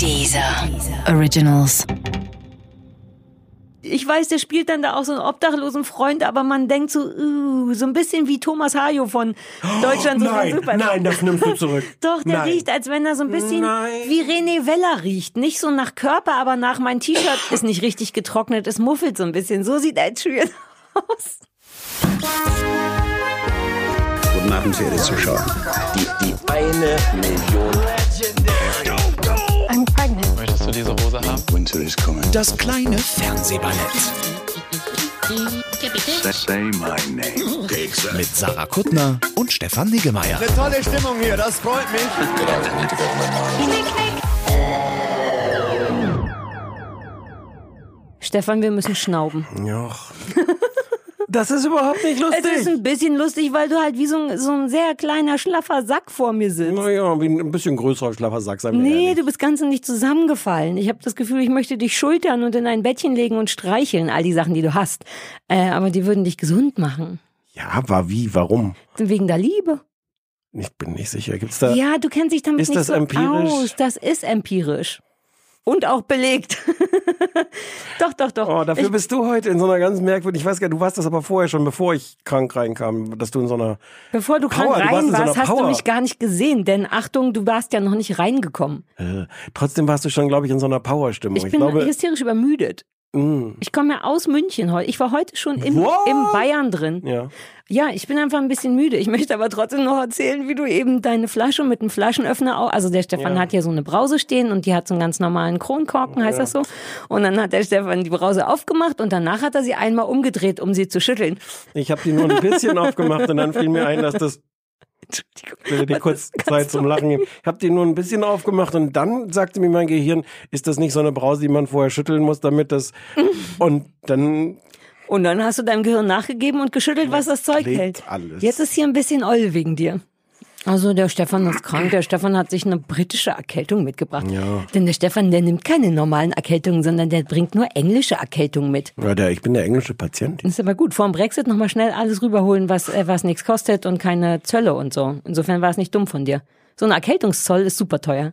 Dieser Originals. Ich weiß, der spielt dann da auch so einen obdachlosen Freund, aber man denkt so, uh, so ein bisschen wie Thomas Hajo von Deutschland sucht den Nein, Superstar. nein, das nimmst du zurück. Doch, der Nein. riecht, als wenn er so ein bisschen Nein. wie René Weller riecht. Nicht so nach Körper, aber nach mein T-Shirt ist nicht richtig getrocknet, es muffelt so ein bisschen. So sieht Ed Sheeran aus. Guten Abend, verehrte Zuschauer. Die, die eine Million. Du diese Hose haben? Winter is coming. Das kleine Fernsehballett Say my name. mit Sarah Kuttner und Stefan Niggemeier. Tolle Stimmung hier, das freut mich. Stefan, wir müssen schnauben. Ja. Das ist überhaupt nicht Es ist lustig. ein bisschen lustig, weil du halt wie so ein, so ein sehr kleiner, schlaffer Sack vor mir sitzt. Naja, wie ein bisschen größerer schlaffer Sack sein Nee, ehrlich. du bist ganz und nicht zusammengefallen. Ich habe das Gefühl, ich möchte dich schultern und in ein Bettchen legen und streicheln, all die Sachen, die du hast. Äh, aber die würden dich gesund machen. Ja, aber wie, warum? Wegen der Liebe. Ich bin nicht sicher. Gibt's da. Ja, du kennst dich damit Ist nicht das so empirisch? aus. Das ist empirisch. Und auch belegt. doch, doch, doch. Oh, dafür ich, bist du heute in so einer ganz merkwürdigen, ich weiß gar nicht, du warst das aber vorher schon, bevor ich krank reinkam, dass du in so einer, bevor du krank Power, du warst rein in so warst, hast du Power. mich gar nicht gesehen. Denn Achtung, du warst ja noch nicht reingekommen. äh, trotzdem warst du schon, glaube ich, in so einer Powerstimmung. Ich Ich, bin glaube, hysterisch übermüdet. Mh, Ich komme ja aus München heute. Ich war heute schon im, im Bayern drin. ja. Ja, ich bin einfach ein bisschen müde. Ich möchte aber trotzdem noch erzählen, wie du eben deine Flasche mit einem Flaschenöffner auch. Also der Stefan Ja. hat hier so eine Brause stehen und die hat so einen ganz normalen Kronkorken, heißt das so. Und dann hat der Stefan die Brause aufgemacht und danach hat er sie einmal umgedreht, um sie zu schütteln. Ich habe die nur ein bisschen aufgemacht und dann fiel mir ein, dass das ich will dir kurz Zeit zum Lachen geben. Ich habe die nur ein bisschen aufgemacht und dann sagte mir mein Gehirn, ist das nicht so eine Brause, die man vorher schütteln muss, damit das und dann Und dann hast du deinem Gehirn nachgegeben und geschüttelt, was das Zeug hält. alles. Jetzt ist hier ein bisschen Oll wegen dir. Also der Stefan ist krank. Der Stefan hat sich eine britische Erkältung mitgebracht. Ja. Denn der Stefan, der nimmt keine normalen Erkältungen, sondern der bringt nur englische Erkältungen mit. ja, der, ich bin der englische Patient. Das ist aber gut. Vor dem Brexit nochmal schnell alles rüberholen, was, äh, was nichts kostet und keine Zölle und so. Insofern war es nicht dumm von dir. So ein Erkältungszoll ist super teuer.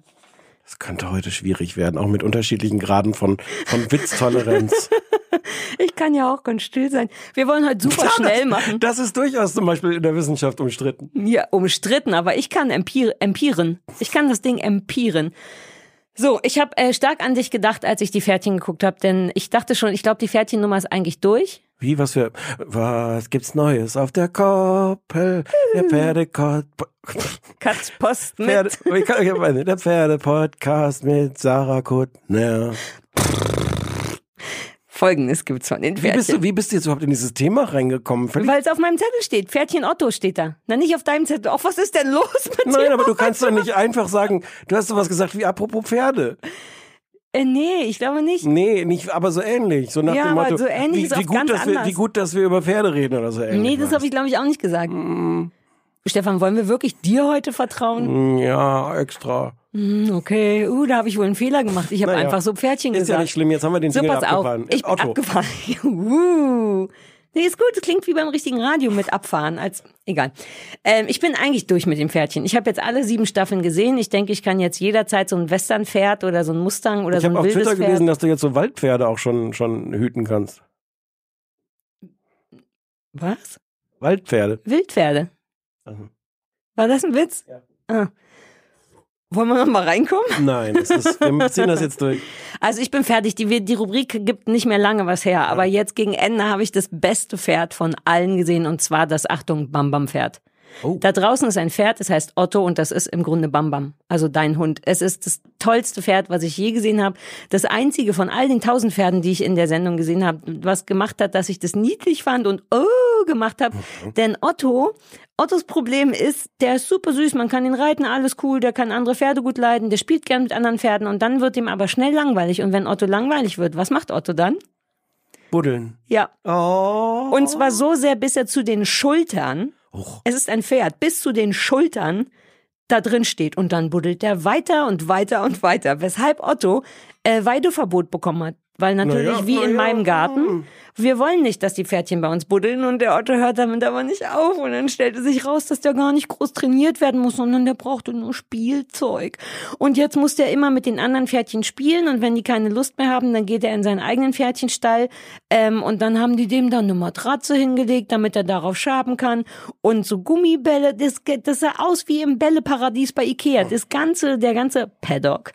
Das könnte heute schwierig werden, auch mit unterschiedlichen Graden von, von Witztoleranz. Ich kann ja auch ganz still sein. Wir wollen heute super schnell machen. Das ist durchaus zum Beispiel in der Wissenschaft umstritten. Ja, umstritten, aber ich kann empir empiren. Ich kann das Ding empiren. So, ich habe äh, stark an dich gedacht, als ich die Pferdchen geguckt habe, denn ich dachte schon, ich glaube, die Pferdchennummer ist eigentlich durch. Wie, was für, was gibt's Neues auf der Koppel? Der Pferdekott, Katz Post mit. Pferde, ich kann- ich hab eine- der Pferdepodcast mit Sarah Kuttner. Folgendes gibt's von den Wie bist, du, Pferdchen. wie bist du jetzt überhaupt in dieses Thema reingekommen? Weil es auf meinem Zettel steht. Pferdchen Otto steht da. Na, nicht auf deinem Zettel. Ach, was ist denn los mit dir? Nein, aber du kannst doch nicht einfach sagen, du hast sowas gesagt wie apropos Pferde. Äh, nee, ich glaube nicht. Nee, nicht, aber so ähnlich. So nach Ja, dem aber Motto, so ähnlich wie, ist wie, auch gut, dass wir, anders. wie gut, dass wir über Pferde reden oder so ähnlich. Nee, das habe ich, glaube ich, auch nicht gesagt. Stefan, wollen wir wirklich dir heute vertrauen? Mm, Ja, extra. Hm, Okay, uh, da habe ich wohl einen Fehler gemacht. Ich habe Naja. einfach so Pferdchen Ist gesagt. ja nicht schlimm, jetzt haben wir den So, Single pass auf. abgefahren. Ich bin Otto. abgefahren. uh. Nee, ist gut. Das klingt wie beim richtigen Radio mit abfahren. Als egal. Ähm, ich bin eigentlich durch mit dem Pferdchen. Ich habe jetzt alle sieben Staffeln gesehen. Ich denke, ich kann jetzt jederzeit so ein Westernpferd oder so ein Mustang oder Ich so habe ein auf wildes Twitter Pferd. gelesen, dass du jetzt so Waldpferde auch schon, schon hüten kannst. Was? Waldpferde. Wildpferde. War das ein Witz? Ja. Ah. Wollen wir noch mal reinkommen? Nein, ist, wir ziehen das jetzt durch. Also ich bin fertig. Die, die Rubrik gibt nicht mehr lange was her. Aber jetzt gegen Ende habe ich das beste Pferd von allen gesehen. Und zwar das, Achtung, Bam Bam Pferd. Oh. Da draußen ist ein Pferd, das heißt Otto und das ist im Grunde Bam Bam, also dein Hund. Es ist das tollste Pferd, was ich je gesehen habe. Das einzige von all den tausend Pferden, die ich in der Sendung gesehen habe, was gemacht hat, dass ich das niedlich fand und oh gemacht habe. Denn Otto, Ottos Problem ist, der ist super süß, man kann ihn reiten, alles cool, der kann andere Pferde gut leiden, der spielt gern mit anderen Pferden und dann wird ihm aber schnell langweilig. Und wenn Otto langweilig wird, was macht Otto dann? Buddeln. Ja, Oh. und zwar so sehr, bis er zu den Schultern, es ist ein Pferd, bis zu den Schultern da drin steht. Und dann buddelt er weiter und weiter und weiter. Weshalb Otto äh, Weideverbot bekommen hat. Weil natürlich, Naja, wie in naja, meinem Garten, Wir wollen nicht, dass die Pferdchen bei uns buddeln. Und der Otto hört damit aber nicht auf. Und dann stellte sich raus, dass der gar nicht groß trainiert werden muss, sondern der brauchte nur Spielzeug. Und jetzt muss der immer mit den anderen Pferdchen spielen. Und wenn die keine Lust mehr haben, dann geht er in seinen eigenen Pferdchenstall. Ähm, und dann haben die dem dann eine Matratze hingelegt, damit er darauf schaben kann. Und so Gummibälle, das, das sah aus wie im Bälleparadies bei Ikea. Das ganze, der ganze Paddock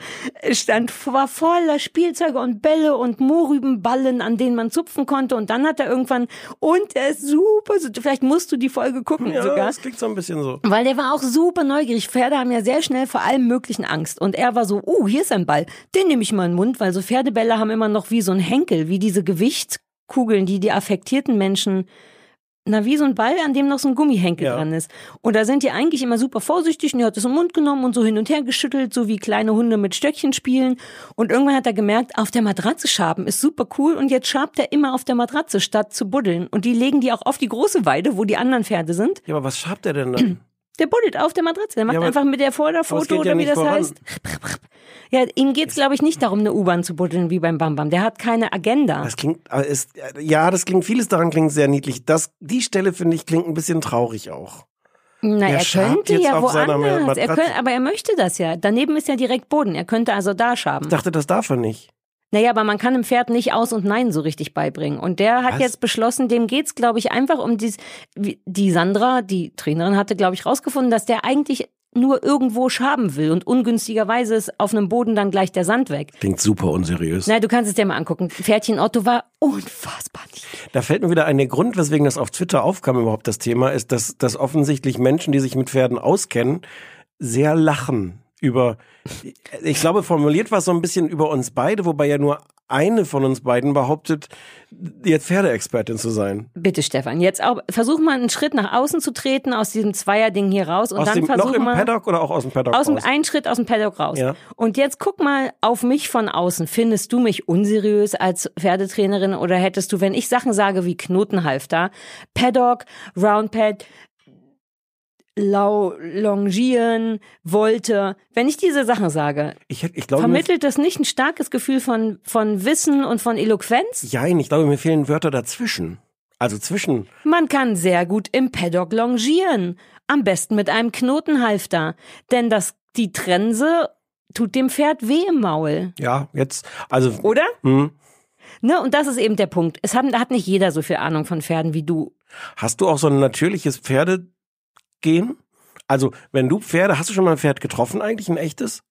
stand, war voller Spielzeuge und Bälle und Mohrrübenballen, an denen man zupfen konnte und dann hat er irgendwann, und er ist super, vielleicht musst du die Folge gucken Ja, sogar. das klingt so ein bisschen so. Weil der war auch super neugierig. Pferde haben ja sehr schnell vor allem möglichen Angst. Und er war so, uh, hier ist ein Ball. Den nehme ich mal in den Mund, weil so Pferdebälle haben immer noch wie so ein Henkel, wie diese Gewichtskugeln, die die affektierten Menschen, na, wie so ein Ball, an dem noch so ein Gummihenkel Ja. dran ist. Und da sind die eigentlich immer super vorsichtig und er hat es im Mund genommen und so hin und her geschüttelt, so wie kleine Hunde mit Stöckchen spielen. Und irgendwann hat er gemerkt, auf der Matratze schaben ist super cool und jetzt schabt er immer auf der Matratze statt zu buddeln. Und die legen die auch auf die große Weide, wo die anderen Pferde sind. Ja, aber was schabt er denn dann? Der buddelt auf der Matratze. Der macht Ja, einfach mit der es Vorderfoto geht ja oder wie das voran. heißt. Ja, ihm geht's glaube ich, nicht darum, eine U-Bahn zu buddeln wie beim Bam Bam. Der hat keine Agenda. Das klingt, aber ist, ja, das klingt, vieles daran klingt sehr niedlich. Das, die Stelle finde ich klingt ein bisschen traurig auch. Na, er er könnte jetzt ja woanders. Er könnte, aber er möchte das ja. Daneben ist ja direkt Boden. Er könnte also da schaben. Ich dachte, das darf er nicht. Naja, aber man kann dem Pferd nicht Aus und Nein so richtig beibringen. Und der hat Was? jetzt beschlossen, dem geht's, glaube ich, einfach um dies, die Sandra, die Trainerin, hatte, glaube ich, rausgefunden, dass der eigentlich nur irgendwo schaben will und ungünstigerweise ist auf einem Boden dann gleich der Sand weg. Klingt super unseriös. Na, du kannst es dir mal angucken. Pferdchen Otto war unfassbar niedlich. Da fällt mir wieder ein, Grund, weswegen das auf Twitter aufkam, überhaupt das Thema, ist, dass, dass offensichtlich Menschen, die sich mit Pferden auskennen, sehr lachen über, ich glaube, formuliert war es so ein bisschen über uns beide, wobei ja nur eine von uns beiden behauptet, jetzt Pferdeexpertin zu sein. Bitte, Stefan, jetzt auch, versuch mal einen Schritt nach außen zu treten aus diesem Zweierding hier raus und Aus dann dem, versuch noch im mal Paddock oder auch aus dem Paddock aus dem, raus? einen Schritt aus dem Paddock raus. Ja. Und jetzt guck mal auf mich von außen. Findest du mich unseriös als Pferdetrainerin oder hättest du, wenn ich Sachen sage wie Knotenhalfter, Paddock, Roundpad, Longieren, Volte, wenn ich diese Sachen sage, Ich, ich glaube, vermittelt das nicht ein starkes Gefühl von, von Wissen und von Eloquenz? Jein, ich glaube, mir fehlen Wörter dazwischen. Also zwischen. Man kann sehr gut im Paddock longieren. Am besten mit einem Knotenhalfter. Denn das, die Trense tut dem Pferd weh im Maul. Ja, jetzt, also, Oder? hm, Ne? Und das ist eben der Punkt. Es hat, hat nicht jeder so viel Ahnung von Pferden wie du. hast du auch so ein natürliches Pferdegehen? Also, wenn du Pferde, hast du schon mal ein Pferd getroffen eigentlich, ein echtes?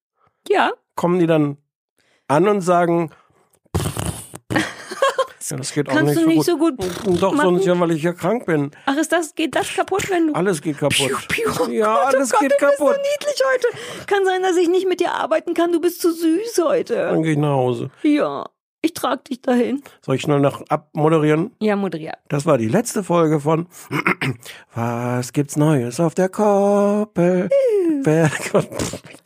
Ja. kommen die dann an und sagen, ja, das geht auch Kannst nicht du so nicht gut. so gut Doch, machen? sonst ja, weil ich ja krank bin. Ach, ist das, geht das kaputt, wenn du. Alles geht kaputt. Piu, piu. Oh ja, Gott, alles oh Gott, geht du bist kaputt. so niedlich heute. Kann sein, dass ich nicht mit dir arbeiten kann. Du bist zu süß heute. Dann gehe ich nach Hause. Ja. Ich trag dich dahin. Soll ich schnell noch abmoderieren? Ja, moderiert. Das war die letzte Folge von Was gibt's Neues auf der Koppel? Pferde-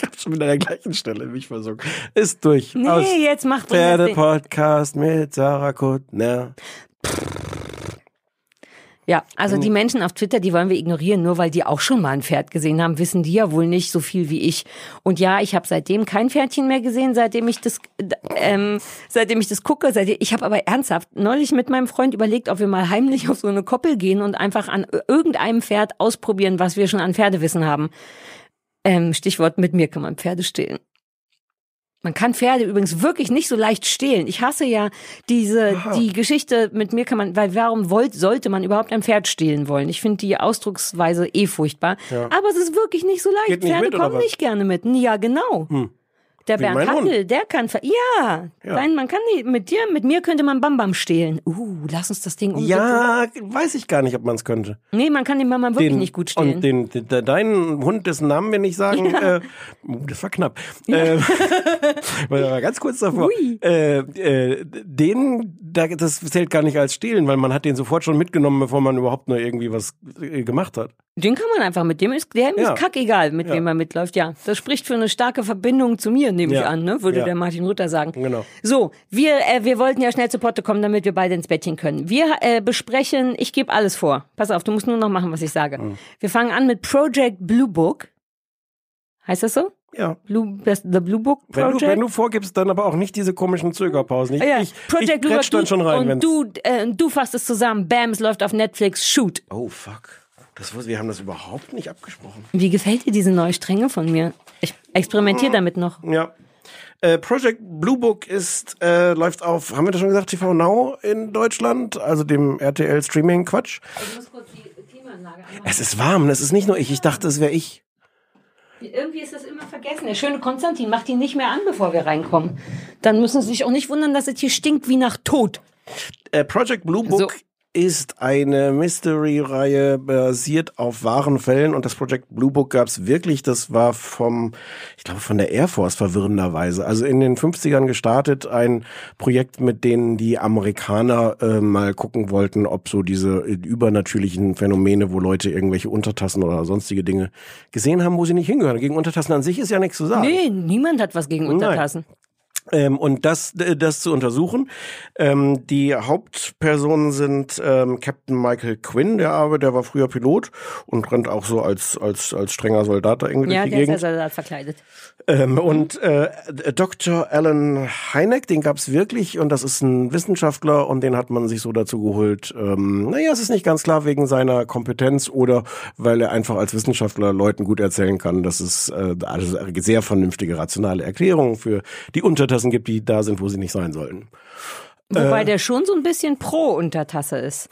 Ich hab schon wieder an der gleichen Stelle mich versucht. Ist durch. Aus Nee, jetzt mach bring das Ding. Pferde-Podcast mit Sarah Kuttner. Ja, also die Menschen auf Twitter, die wollen wir ignorieren, nur weil die auch schon mal ein Pferd gesehen haben, wissen die ja wohl nicht so viel wie ich. Und ja, ich habe seitdem kein Pferdchen mehr gesehen, seitdem ich das, ähm, seitdem ich das gucke. Seitdem, ich habe aber ernsthaft neulich mit meinem Freund überlegt, ob wir mal heimlich auf so eine Koppel gehen und einfach an irgendeinem Pferd ausprobieren, was wir schon an Pferdewissen haben. Ähm, Stichwort: Mit mir kann man Pferde stehlen. Man kann Pferde übrigens wirklich nicht so leicht stehlen. Ich hasse ja diese die Geschichte mit mir kann man, weil warum wollt, sollte man überhaupt ein Pferd stehlen wollen? Ich finde die Ausdrucksweise eh furchtbar. Aber es ist wirklich nicht so leicht. Nicht Pferde mit, kommen nicht gerne mit. Ja, genau. Der Wie Bernd. Hattel, der kann ver ja, Ja. Nein, man kann nicht mit dir, mit mir könnte man Bam Bam stehlen. Uh, lass uns das Ding umsetzen. Ja, weiß ich gar nicht, ob man es könnte. Nee, man kann den Mama wirklich nicht gut stehlen. Und den, den, de- deinen Hund, dessen Namen wir nicht sagen, äh, uh, das war knapp. Äh, war ganz kurz davor. Ui. Äh, äh, den, da, das zählt gar nicht als Stehlen, weil man hat den sofort schon mitgenommen, bevor man überhaupt nur irgendwie was äh, gemacht hat. Den kann man einfach mit dem ist der Ja. ist kackegal, mit Ja. wem man mitläuft. Ja, das spricht für eine starke Verbindung zu mir, nehme ich Ja. an, ne? Würde Ja. der Martin Rütter sagen. Genau. So, wir äh, wir wollten ja schnell zu Potte kommen, damit wir beide ins Bettchen können. Wir äh, besprechen, ich gebe alles vor. Pass auf, du musst nur noch machen, was ich sage. Mhm. Wir fangen an mit Project Blue Book. Heißt das so? Ja. Blue, The Blue Book Wenn Project. du, wenn du vorgibst, dann aber auch nicht diese komischen Zögerpausen. Ich, Ah ja, ich, Project ich Blue Book, dann schon rein. und wenn's- du, äh, du fasst es zusammen. Bam, es läuft auf Netflix. Shoot. Oh, fuck. Das, wir haben das überhaupt nicht abgesprochen. Wie gefällt dir diese neue Strenge von mir? Ich experimentiere damit noch. Ja. Äh, Project Blue Book ist, äh, läuft auf, haben wir das schon gesagt, TV Now in Deutschland, also dem RTL Streaming Quatsch. Ich muss kurz die Klimaanlage Es ist warm, es ist nicht nur ich, ich dachte, es wäre ich. Irgendwie ist das immer vergessen. Der schöne Konstantin macht ihn nicht mehr an, bevor wir reinkommen. Dann müssen Sie sich auch nicht wundern, dass es hier stinkt wie nach Tod. Äh, Project Blue Book So. Ist eine Mystery-Reihe basiert auf wahren Fällen und das Project Blue Book gab's wirklich, das war vom, ich glaube von der Air Force verwirrenderweise. Also in den 50ern gestartet, ein Projekt, mit denen die Amerikaner äh, mal gucken wollten, ob so diese übernatürlichen Phänomene, wo Leute irgendwelche Untertassen oder sonstige Dinge gesehen haben, wo sie nicht hingehören. Gegen Untertassen an sich ist ja nichts zu sagen. Nee, niemand hat was gegen Untertassen. Ähm, und das, das zu untersuchen. Ähm, die Hauptpersonen sind ähm, Captain Michael Quinn, der aber, der war früher Pilot und rennt auch so als als als strenger Soldat da irgendwie Ja, durch die der ist ja Gegend. Soldat verkleidet. Ähm, und äh, Dr. Alan Hynek, den gab's wirklich und das ist ein Wissenschaftler und den hat man sich so dazu geholt. Ähm, naja, es ist nicht ganz klar wegen seiner Kompetenz oder weil er einfach als Wissenschaftler Leuten gut erzählen kann, dass es äh, also sehr vernünftige, rationale Erklärungen für die Untertassen gibt, die da sind, wo sie nicht sein sollten. Äh. Wobei der schon so ein bisschen pro Untertasse ist.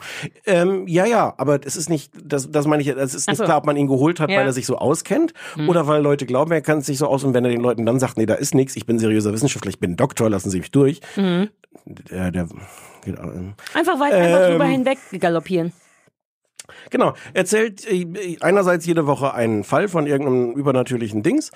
Ähm, ja, ja, aber es ist nicht, das, das meine ich, es ist nicht so. klar, ob man ihn geholt hat, Ja. Hm. weil er sich so auskennt oder weil Leute glauben, er kann sich so aus und wenn er den Leuten dann sagt, nee, da ist nichts, ich bin seriöser Wissenschaftler, ich bin Doktor, lassen Sie mich durch. Mhm. Der, der geht, ähm, Einfach weit, einfach drüber Ähm. hinweg galoppieren. Genau, erzählt äh, einerseits jede Woche einen Fall von irgendeinem übernatürlichen Dings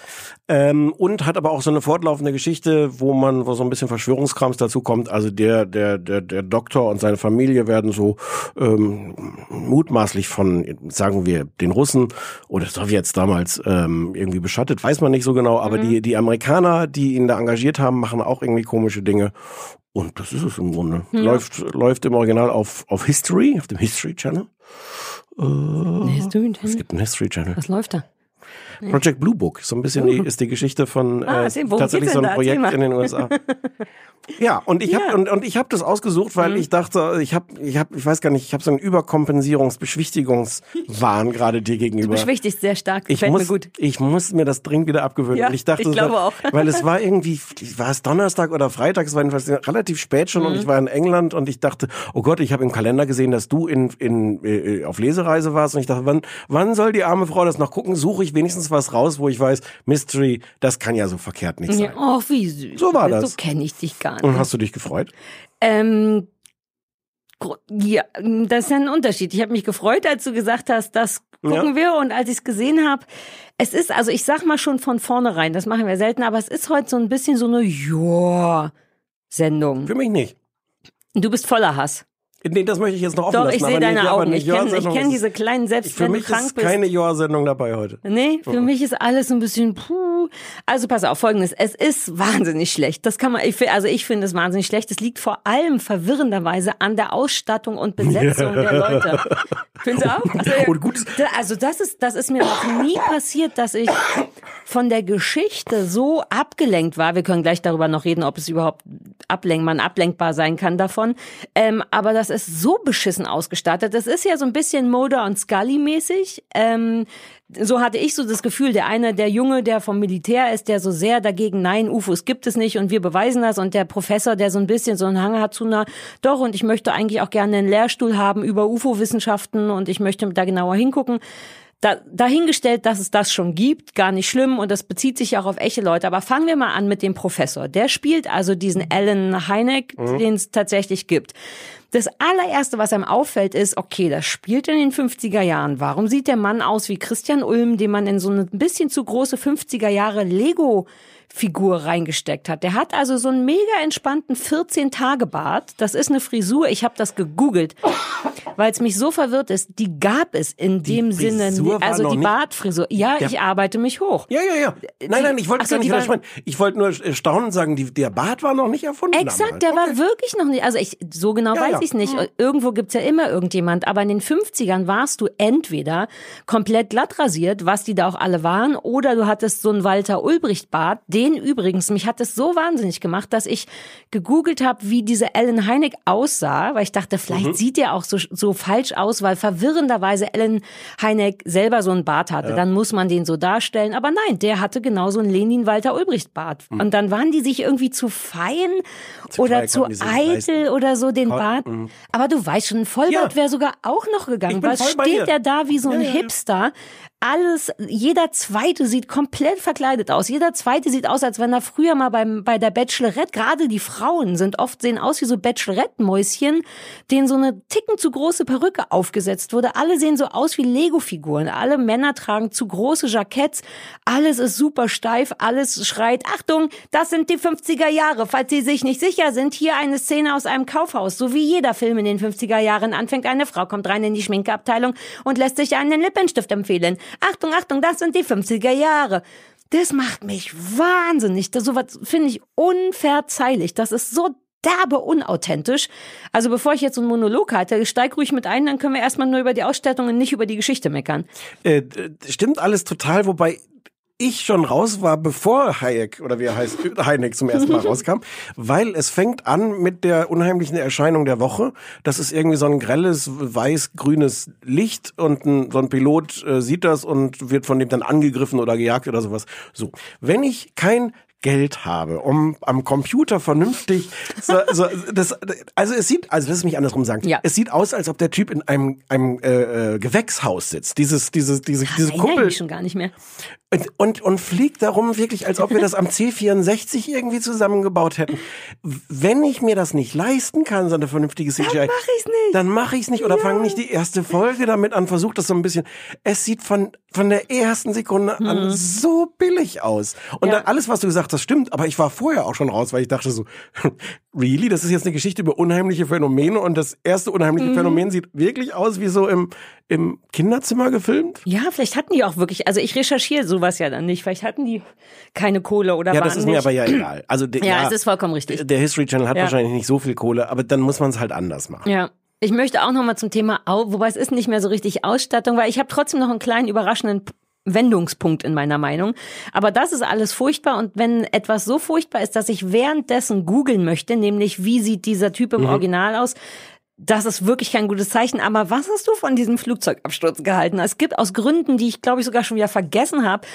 ähm, und hat aber auch so eine fortlaufende Geschichte, wo man, wo so ein bisschen Verschwörungskrams dazu kommt. Also der, der, der, der Doktor und seine Familie werden so ähm, mutmaßlich von, sagen wir, den Russen oder Sowjets damals ähm, irgendwie beschattet, weiß man nicht so genau, aber die, die Amerikaner, die ihn da engagiert haben, machen auch irgendwie komische Dinge. Und das ist es im Grunde. Läuft, läuft im Original auf, auf History, auf dem History Channel. Nee, du, Es gibt einen History Channel. was läuft da? Project Blue Book, so ein bisschen die, ist die Geschichte von Ah, äh, tatsächlich so ein da? Projekt in den USA. ja, und ich Ja. Mhm. habe und, und ich habe das ausgesucht, weil ich dachte, ich habe ich habe ich weiß gar nicht, ich habe so einen Überkompensierungs Beschwichtigungswahn gerade dir gegenüber. Beschwichtigt sehr stark. ich muss, mir gut. ich muss mir das dringend wieder abgewöhnen. Ja, und ich dachte, ich glaube war, auch. weil es war irgendwie, war es Donnerstag oder Freitag, es war jedenfalls relativ spät schon Mhm. und ich war in England und ich dachte, oh Gott, ich habe im Kalender gesehen, dass du in, in, äh, auf Lesereise warst und ich dachte, wann, wann soll die arme Frau das noch gucken? Suche ich wenigstens was raus, wo ich weiß, Mystery, das kann ja so verkehrt nicht sein. Ja, oh, wie süß. So war das. So kenne ich dich gar nicht. Und hast du dich gefreut? Ähm, ja, das ist ja ein Unterschied. Ich habe mich gefreut, als du gesagt hast, das gucken wir. Und als ich es gesehen habe, es ist, also ich sag mal schon von vornherein, das machen wir selten, aber es ist heute so ein bisschen so eine Joa-Sendung. Für mich nicht. Du bist voller Hass. Nee, das möchte ich jetzt noch offen Doch, lassen. ich sehe deine Augen. Ich kenne kenn diese kleinen, selbst Für mich ist keine Ja-Sendung dabei heute. Nee, für mich ist alles ein bisschen puh. Also pass auf, folgendes. Es ist wahnsinnig schlecht. Das kann man, ich, also ich finde es wahnsinnig schlecht. Es liegt vor allem verwirrenderweise an der Ausstattung und Besetzung der Leute. Findest du auch? Also, Und gut. Also das ist, das ist mir noch nie passiert, dass ich von der Geschichte so abgelenkt war. Wir können gleich darüber noch reden, ob es überhaupt ablenk, man ablenkbar sein kann davon. Ähm, aber das ist so beschissen ausgestattet. Das ist ja so ein bisschen Mulder und Scully mäßig. Ähm, so hatte ich so das Gefühl, der eine, der Junge, der vom Militär ist, der so sehr dagegen, nein, UFOs gibt es nicht und wir beweisen das und der Professor, der so ein bisschen so einen Hang hat zu einer, doch und ich möchte eigentlich auch gerne einen Lehrstuhl haben über UFO-Wissenschaften und ich möchte da genauer hingucken. Da, dahingestellt, dass es das schon gibt, gar nicht schlimm und das bezieht sich ja auch auf echte Leute. Aber fangen wir mal an mit dem Professor. Der spielt also diesen Alan Hynek, den es tatsächlich gibt. Das allererste, was einem auffällt, ist, okay, das spielt in den 50er Jahren. Warum sieht der Mann aus wie Christian Ulm, den man in so eine bisschen zu große 50er Jahre Lego Figur reingesteckt hat. Der hat also so einen mega entspannten 14-Tage-Bart. Das ist eine Frisur. Ich habe das gegoogelt. weil es mich so verwirrt ist. Die gab es in dem Sinne, Frisur war also noch die nicht- Bartfrisur. Ja, ich arbeite mich hoch. Ja, ja, ja. Nein, nein, ich wollte so, gar nicht die war-. Ich wollte nur staunend sagen, die, der Bart war noch nicht erfunden. Exakt, damals. der war wirklich noch nicht, also ich, so genau Ja, weiß ja. ich es nicht. Irgendwo gibt's ja immer irgendjemand, aber in den 50ern warst du entweder komplett glatt rasiert, was die da auch alle waren, oder du hattest so einen Walter Ulbricht Bart, den übrigens, mich hat es so wahnsinnig gemacht, dass ich gegoogelt habe, wie diese Ellen Heineck aussah, weil ich dachte, vielleicht Mhm. sieht der auch so, so falsch aus, weil verwirrenderweise Ellen Heineck selber so einen Bart hatte. Dann muss man den so darstellen, aber nein, der hatte genauso einen Lenin Walter Ulbricht Bart. Und dann waren die sich irgendwie zu fein oder zu sich nicht eitel oder so den Bart. Aber du weißt schon, ein Vollbart Ja. wäre sogar auch noch gegangen, weil steht der da wie so ein Ja, ja, ja. Hipster. Alles, jeder Zweite sieht komplett verkleidet aus. Jeder Zweite sieht aus, als wenn er früher mal beim, bei der Bachelorette, gerade die Frauen sind oft, sehen aus wie so Bachelorette-Mäuschen, denen so eine ticken zu große Perücke aufgesetzt wurde. Alle sehen so aus wie Lego-Figuren. Alle Männer tragen zu große Jacketts. Alles ist super steif. Alles schreit, Achtung, das sind die 50er Jahre. Falls Sie sich nicht sicher sind, hier eine Szene aus einem Kaufhaus. So wie jeder Film in den 50er Jahren anfängt. Eine Frau kommt rein in die Schminkeabteilung und lässt sich einen Lippenstift empfehlen. Achtung, Achtung, das sind die 50er Jahre. Das macht mich wahnsinnig. Das sowas finde ich unverzeihlich. Das ist so derbe unauthentisch. Also bevor ich jetzt so einen Monolog halte, steig ruhig mit ein, dann können wir erstmal nur über die Ausstattung und nicht über die Geschichte meckern. Äh, stimmt alles total, wobei ich schon raus war, bevor Hayek oder wie er heißt, Heineck zum ersten Mal rauskam, weil es fängt an mit der unheimlichen Erscheinung der Woche. Das ist irgendwie so ein grelles, weiß-grünes Licht und ein, so ein Pilot äh, sieht das und wird von dem dann angegriffen oder gejagt oder sowas. So, wenn ich kein Geld habe, um am Computer vernünftig so, so, das also es sieht also lass es mich andersrum sagen. Ja. Es sieht aus, als ob der Typ in einem einem äh, äh, Gewächshaus sitzt. Dieses dieses diese diese Erinnere Kuppel mich schon gar nicht mehr. und, und, und fliegt darum wirklich, als ob wir das am C64 irgendwie zusammengebaut hätten. Wenn ich mir das nicht leisten kann, so eine vernünftige CGI, dann mach ich's nicht. Dann mache ich's nicht oder fange nicht die erste Folge damit an, versuche das so ein bisschen. Es sieht von von der ersten Sekunde an so billig aus. Und. Ja. dann alles, was du gesagt hast, stimmt. Aber ich war vorher auch schon raus, weil ich dachte so, really, das ist jetzt eine Geschichte über unheimliche Phänomene und das erste unheimliche Mhm. Phänomen sieht wirklich aus wie so im im Kinderzimmer gefilmt. Ja, vielleicht hatten die auch wirklich, also ich recherchiere sowas ja dann nicht, vielleicht hatten die keine Kohle oder Ja, waren das ist mir nicht. aber ja egal. Also der- Ja, es ist vollkommen richtig. Der History Channel hat Ja. wahrscheinlich nicht so viel Kohle, aber dann muss man es halt anders machen. Ja. Ich möchte auch noch mal zum Thema, wobei es ist nicht mehr so richtig Ausstattung, weil ich habe trotzdem noch einen kleinen überraschenden Wendungspunkt in meiner Meinung. Aber das ist alles furchtbar und wenn etwas so furchtbar ist, dass ich währenddessen googeln möchte, nämlich wie sieht dieser Typ im Original aus, das ist wirklich kein gutes Zeichen. Aber was hast du von diesem Flugzeugabsturz gehalten? Es gibt aus Gründen, die ich glaube ich sogar schon wieder vergessen habe,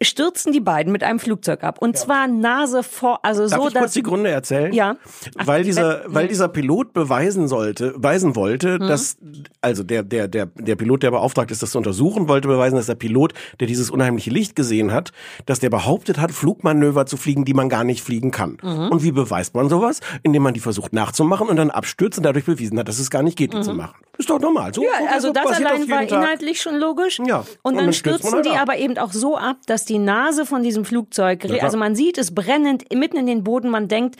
stürzen die beiden mit einem Flugzeug ab. Und zwar Nase vor, also Darf so, ich kurz die Gründe erzählen? Ja. Ach, weil dieser, weil dieser Pilot beweisen sollte, beweisen wollte, Hm. dass, also der, der, der, der Pilot, der beauftragt ist, das zu untersuchen, wollte beweisen, dass der Pilot, der dieses unheimliche Licht gesehen hat, dass der behauptet hat, Flugmanöver zu fliegen, die man gar nicht fliegen kann. Mhm. Und wie beweist man sowas? Indem man die versucht nachzumachen und dann abstürzt und dadurch bewiesen hat, dass es gar nicht geht, die zu machen. Ist doch normal. So, Mhm. Ja, so- also so das allein war Tag. inhaltlich schon logisch. Ja. Und, Und dann dann stürzen halt die ab. aber eben auch so ab, dass die Nase von diesem Flugzeug, klar. also man sieht es brennend mitten in den Boden, man denkt,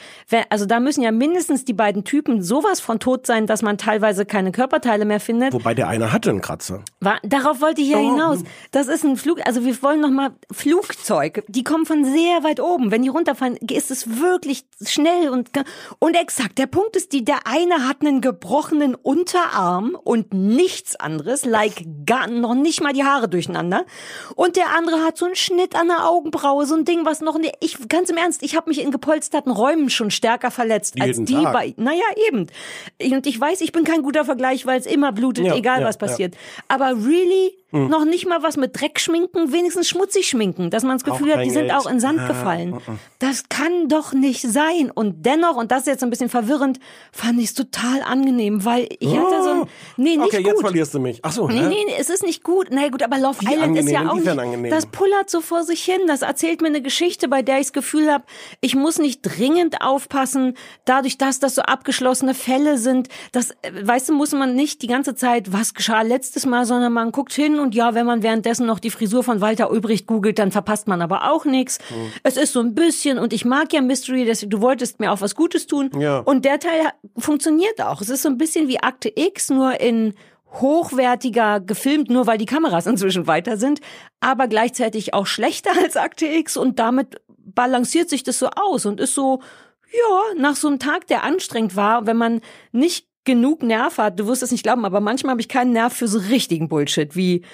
also da müssen ja mindestens die beiden Typen sowas von tot sein, dass man teilweise keine Körperteile mehr findet. Wobei der eine hatte einen Kratzer. War, darauf wollte ich ja Oh. hinaus. Das ist ein Flug, also wir wollen noch mal Flugzeug. Die kommen von sehr weit oben. Wenn die runterfallen, ist es wirklich schnell und und exakt. Der Punkt ist, die der eine hat einen gebrochenen Unterarm und nichts anderes, like gar noch nicht mal die Haare durcheinander. Und der andere hat so einen Schnitt an der Augenbraue, so ein Ding, was noch ne, ich ganz im Ernst, ich habe mich in gepolsterten Räumen schon stärker verletzt als Jeden die Tag. bei. Naja, eben. Und ich weiß, ich bin kein guter Vergleich, weil es immer blutet, Ja, egal ja, was ja. passiert. Aber really noch nicht mal was mit Dreck schminken, wenigstens schmutzig schminken, dass man das Gefühl hat, die sind auch in Sand Ah, gefallen. Das kann doch nicht sein. Und dennoch, und das ist jetzt ein bisschen verwirrend, fand ich es total angenehm, weil ich hatte so ein, nee, nicht Oh. okay, gut. jetzt verlierst du mich. Ach so, Nee, nee, nee, es ist nicht gut. Na gut, aber Love Wie Island ist ja angenehm? auch nicht. angenehm? Das pullert so vor sich hin. Das erzählt mir eine Geschichte, bei der ich das Gefühl habe, ich muss nicht dringend aufpassen, dadurch, dass das so abgeschlossene Fälle sind. Das, äh, weißt du, muss man nicht die ganze Zeit, was geschah letztes Mal, sondern man guckt hin Und ja, wenn man währenddessen noch die Frisur von Walter Ulbricht googelt, dann verpasst man aber auch nichts. Es ist so ein bisschen und ich mag ja Mystery, dass du wolltest mir auch was Gutes tun Ja. und der Teil funktioniert auch. Es ist so ein bisschen wie Akte X, nur in hochwertiger gefilmt, nur weil die Kameras inzwischen weiter sind, aber gleichzeitig auch schlechter als Akte X und damit balanciert sich das so aus und ist so, ja, nach so einem Tag, der anstrengend war, wenn man nicht genug Nerv hat, du wirst es nicht glauben, aber manchmal habe ich keinen Nerv für so richtigen Bullshit wie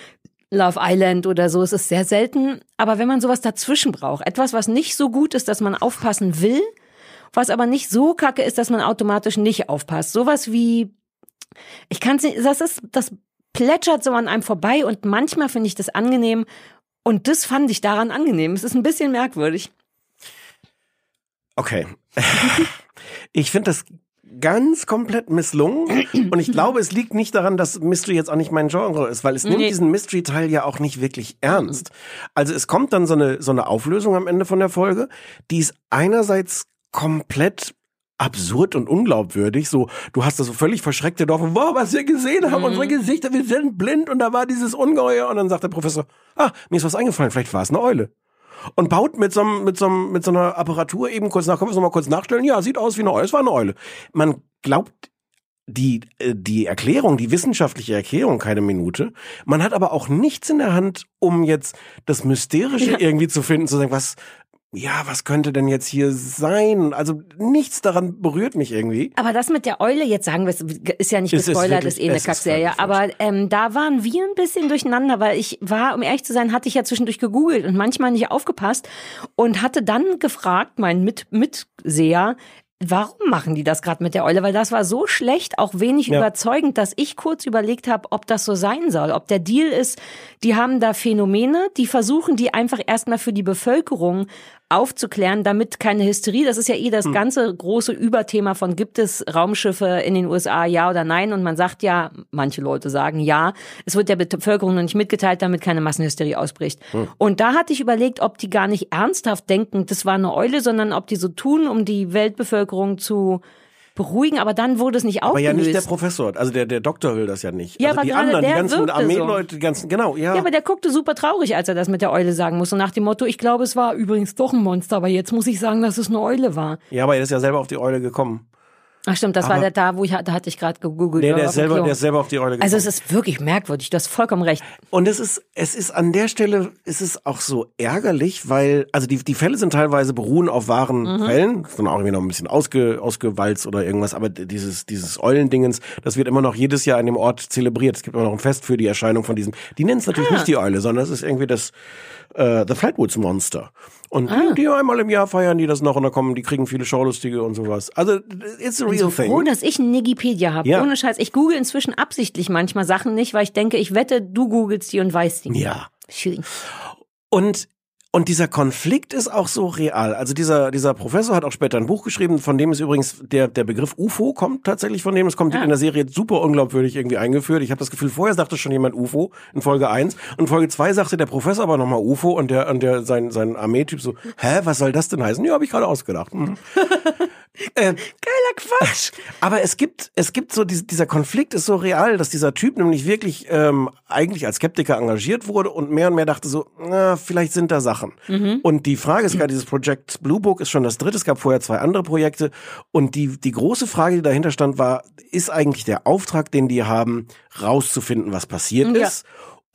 Love Island oder so. Es ist sehr selten, aber wenn man sowas dazwischen braucht, etwas, was nicht so gut ist, dass man aufpassen will, was aber nicht so kacke ist, dass man automatisch nicht aufpasst. Sowas wie, ich kann es nicht, das ist, das plätschert so an einem vorbei und manchmal finde ich das angenehm und das fand ich daran angenehm. Es ist ein bisschen merkwürdig. Okay. Ich finde das ganz komplett misslungen und ich glaube, es liegt nicht daran, dass Mystery jetzt auch nicht mein Genre ist, weil es nimmt Nee. diesen Mystery-Teil ja auch nicht wirklich ernst. Also es kommt dann so eine, so eine Auflösung am Ende von der Folge, die ist einerseits komplett absurd und unglaubwürdig. So, du hast da so völlig verschreckte Dorf, wow, was wir gesehen haben, unsere Gesichter, wir sind blind und da war dieses Ungeheuer und dann sagt der Professor, ah, mir ist was eingefallen, vielleicht war es eine Eule. Und baut mit so, einem- mit, so, einem- mit so einer Apparatur eben kurz nach, können wir es nochmal kurz nachstellen? Ja, sieht aus wie eine Eule, es war eine Eule. Man glaubt die, äh, die Erklärung, die wissenschaftliche Erklärung keine Minute. Man hat aber auch nichts in der Hand, um jetzt das Mysterische Ja. irgendwie zu finden, zu sagen, was, ja, was könnte denn jetzt hier sein? Also nichts daran berührt mich irgendwie. Aber das mit der Eule, jetzt sagen wir es, ist ja nicht Es ist gespoilert, wirklich- ist eh eine Kackserie. Aber ähm, da waren wir ein bisschen durcheinander, weil ich war, um ehrlich zu sein, hatte ich ja zwischendurch gegoogelt und manchmal nicht aufgepasst und hatte dann gefragt, mein Mit Mitseher, Warum machen die das gerade mit der Eule? Weil das war so schlecht, auch wenig Ja. überzeugend, dass ich kurz überlegt habe, ob das so sein soll. Ob der Deal ist, die haben da Phänomene, die versuchen, die einfach erstmal für die Bevölkerung aufzuklären, damit keine Hysterie, das ist ja eh das ganze große Überthema von gibt es Raumschiffe in den USA, ja oder nein? Und man sagt ja, manche Leute sagen ja, es wird der Bevölkerung noch nicht mitgeteilt, damit keine Massenhysterie ausbricht. Und da hatte ich überlegt, ob die gar nicht ernsthaft denken, das war eine Eule, sondern ob die so tun, um die Weltbevölkerung zu beruhigen, aber dann wurde es nicht Aber ja aufgelöst. nicht der Professor, also der, der Doktor will das ja nicht. Ja, also aber die anderen, die der ganzen wirkte so. Armeeleute, die ganzen, genau, ja. Ja, aber der guckte super traurig, als er das mit der Eule sagen muss. Und nach dem Motto, ich glaube, es war übrigens doch ein Monster, aber jetzt muss ich sagen, dass es eine Eule war. ja, aber er ist ja selber auf die Eule gekommen. Ach stimmt, das war Aber- der da, wo ich, da hatte ich gerade gegoogelt. Nee, der ist selber, der ist selber auf die Eule gekommen. Also es ist wirklich merkwürdig, du hast vollkommen recht. Und es ist, es ist an der Stelle, ist es auch so ärgerlich, weil, also die, die Fälle sind teilweise beruhen auf wahren Mhm. Fällen, sind auch irgendwie noch ein bisschen ausge, ausgewalzt oder irgendwas, aber dieses, dieses Eulendingens, das wird immer noch jedes Jahr an dem Ort zelebriert. Es gibt immer noch ein Fest für die Erscheinung von diesem, die nennen es natürlich Ah. nicht die Eule, sondern es ist irgendwie das, äh, The Flatwoods Monster. Und Ah. die, die einmal im Jahr feiern die das noch und da kommen, die kriegen viele Schaulustige und sowas. Also, it's a real so thing. froh, dass ich einen Nigipedia habe. Ja. Ohne Scheiß. Ich google inzwischen absichtlich manchmal Sachen nicht, weil ich denke, ich wette, du googelst die und weißt die. Ja. Schön. Und und dieser Konflikt ist auch so real. Also dieser dieser Professor hat auch später ein Buch geschrieben, von dem ist übrigens der der Begriff UFO kommt tatsächlich von dem. Es kommt Ah. in der Serie super unglaubwürdig irgendwie eingeführt. Ich habe das Gefühl, vorher sagte schon jemand UFO in Folge 1 und in Folge 2 sagte der Professor aber nochmal UFO und der und der sein sein Armeetyp so, hä, was soll das denn heißen? Ja, habe ich gerade ausgedacht. Hm. äh, Geiler Quatsch. aber es gibt, es gibt so, diese, dieser Konflikt ist so real, dass dieser Typ nämlich wirklich ähm, eigentlich als Skeptiker engagiert wurde und mehr und mehr dachte so, na, vielleicht sind da Sachen. Und die Frage ist gerade, dieses Project Blue Book ist schon das dritte, es gab vorher zwei andere Projekte und die, die große Frage, die dahinter stand, war, ist eigentlich der Auftrag, den die haben, rauszufinden, was passiert Ja. ist?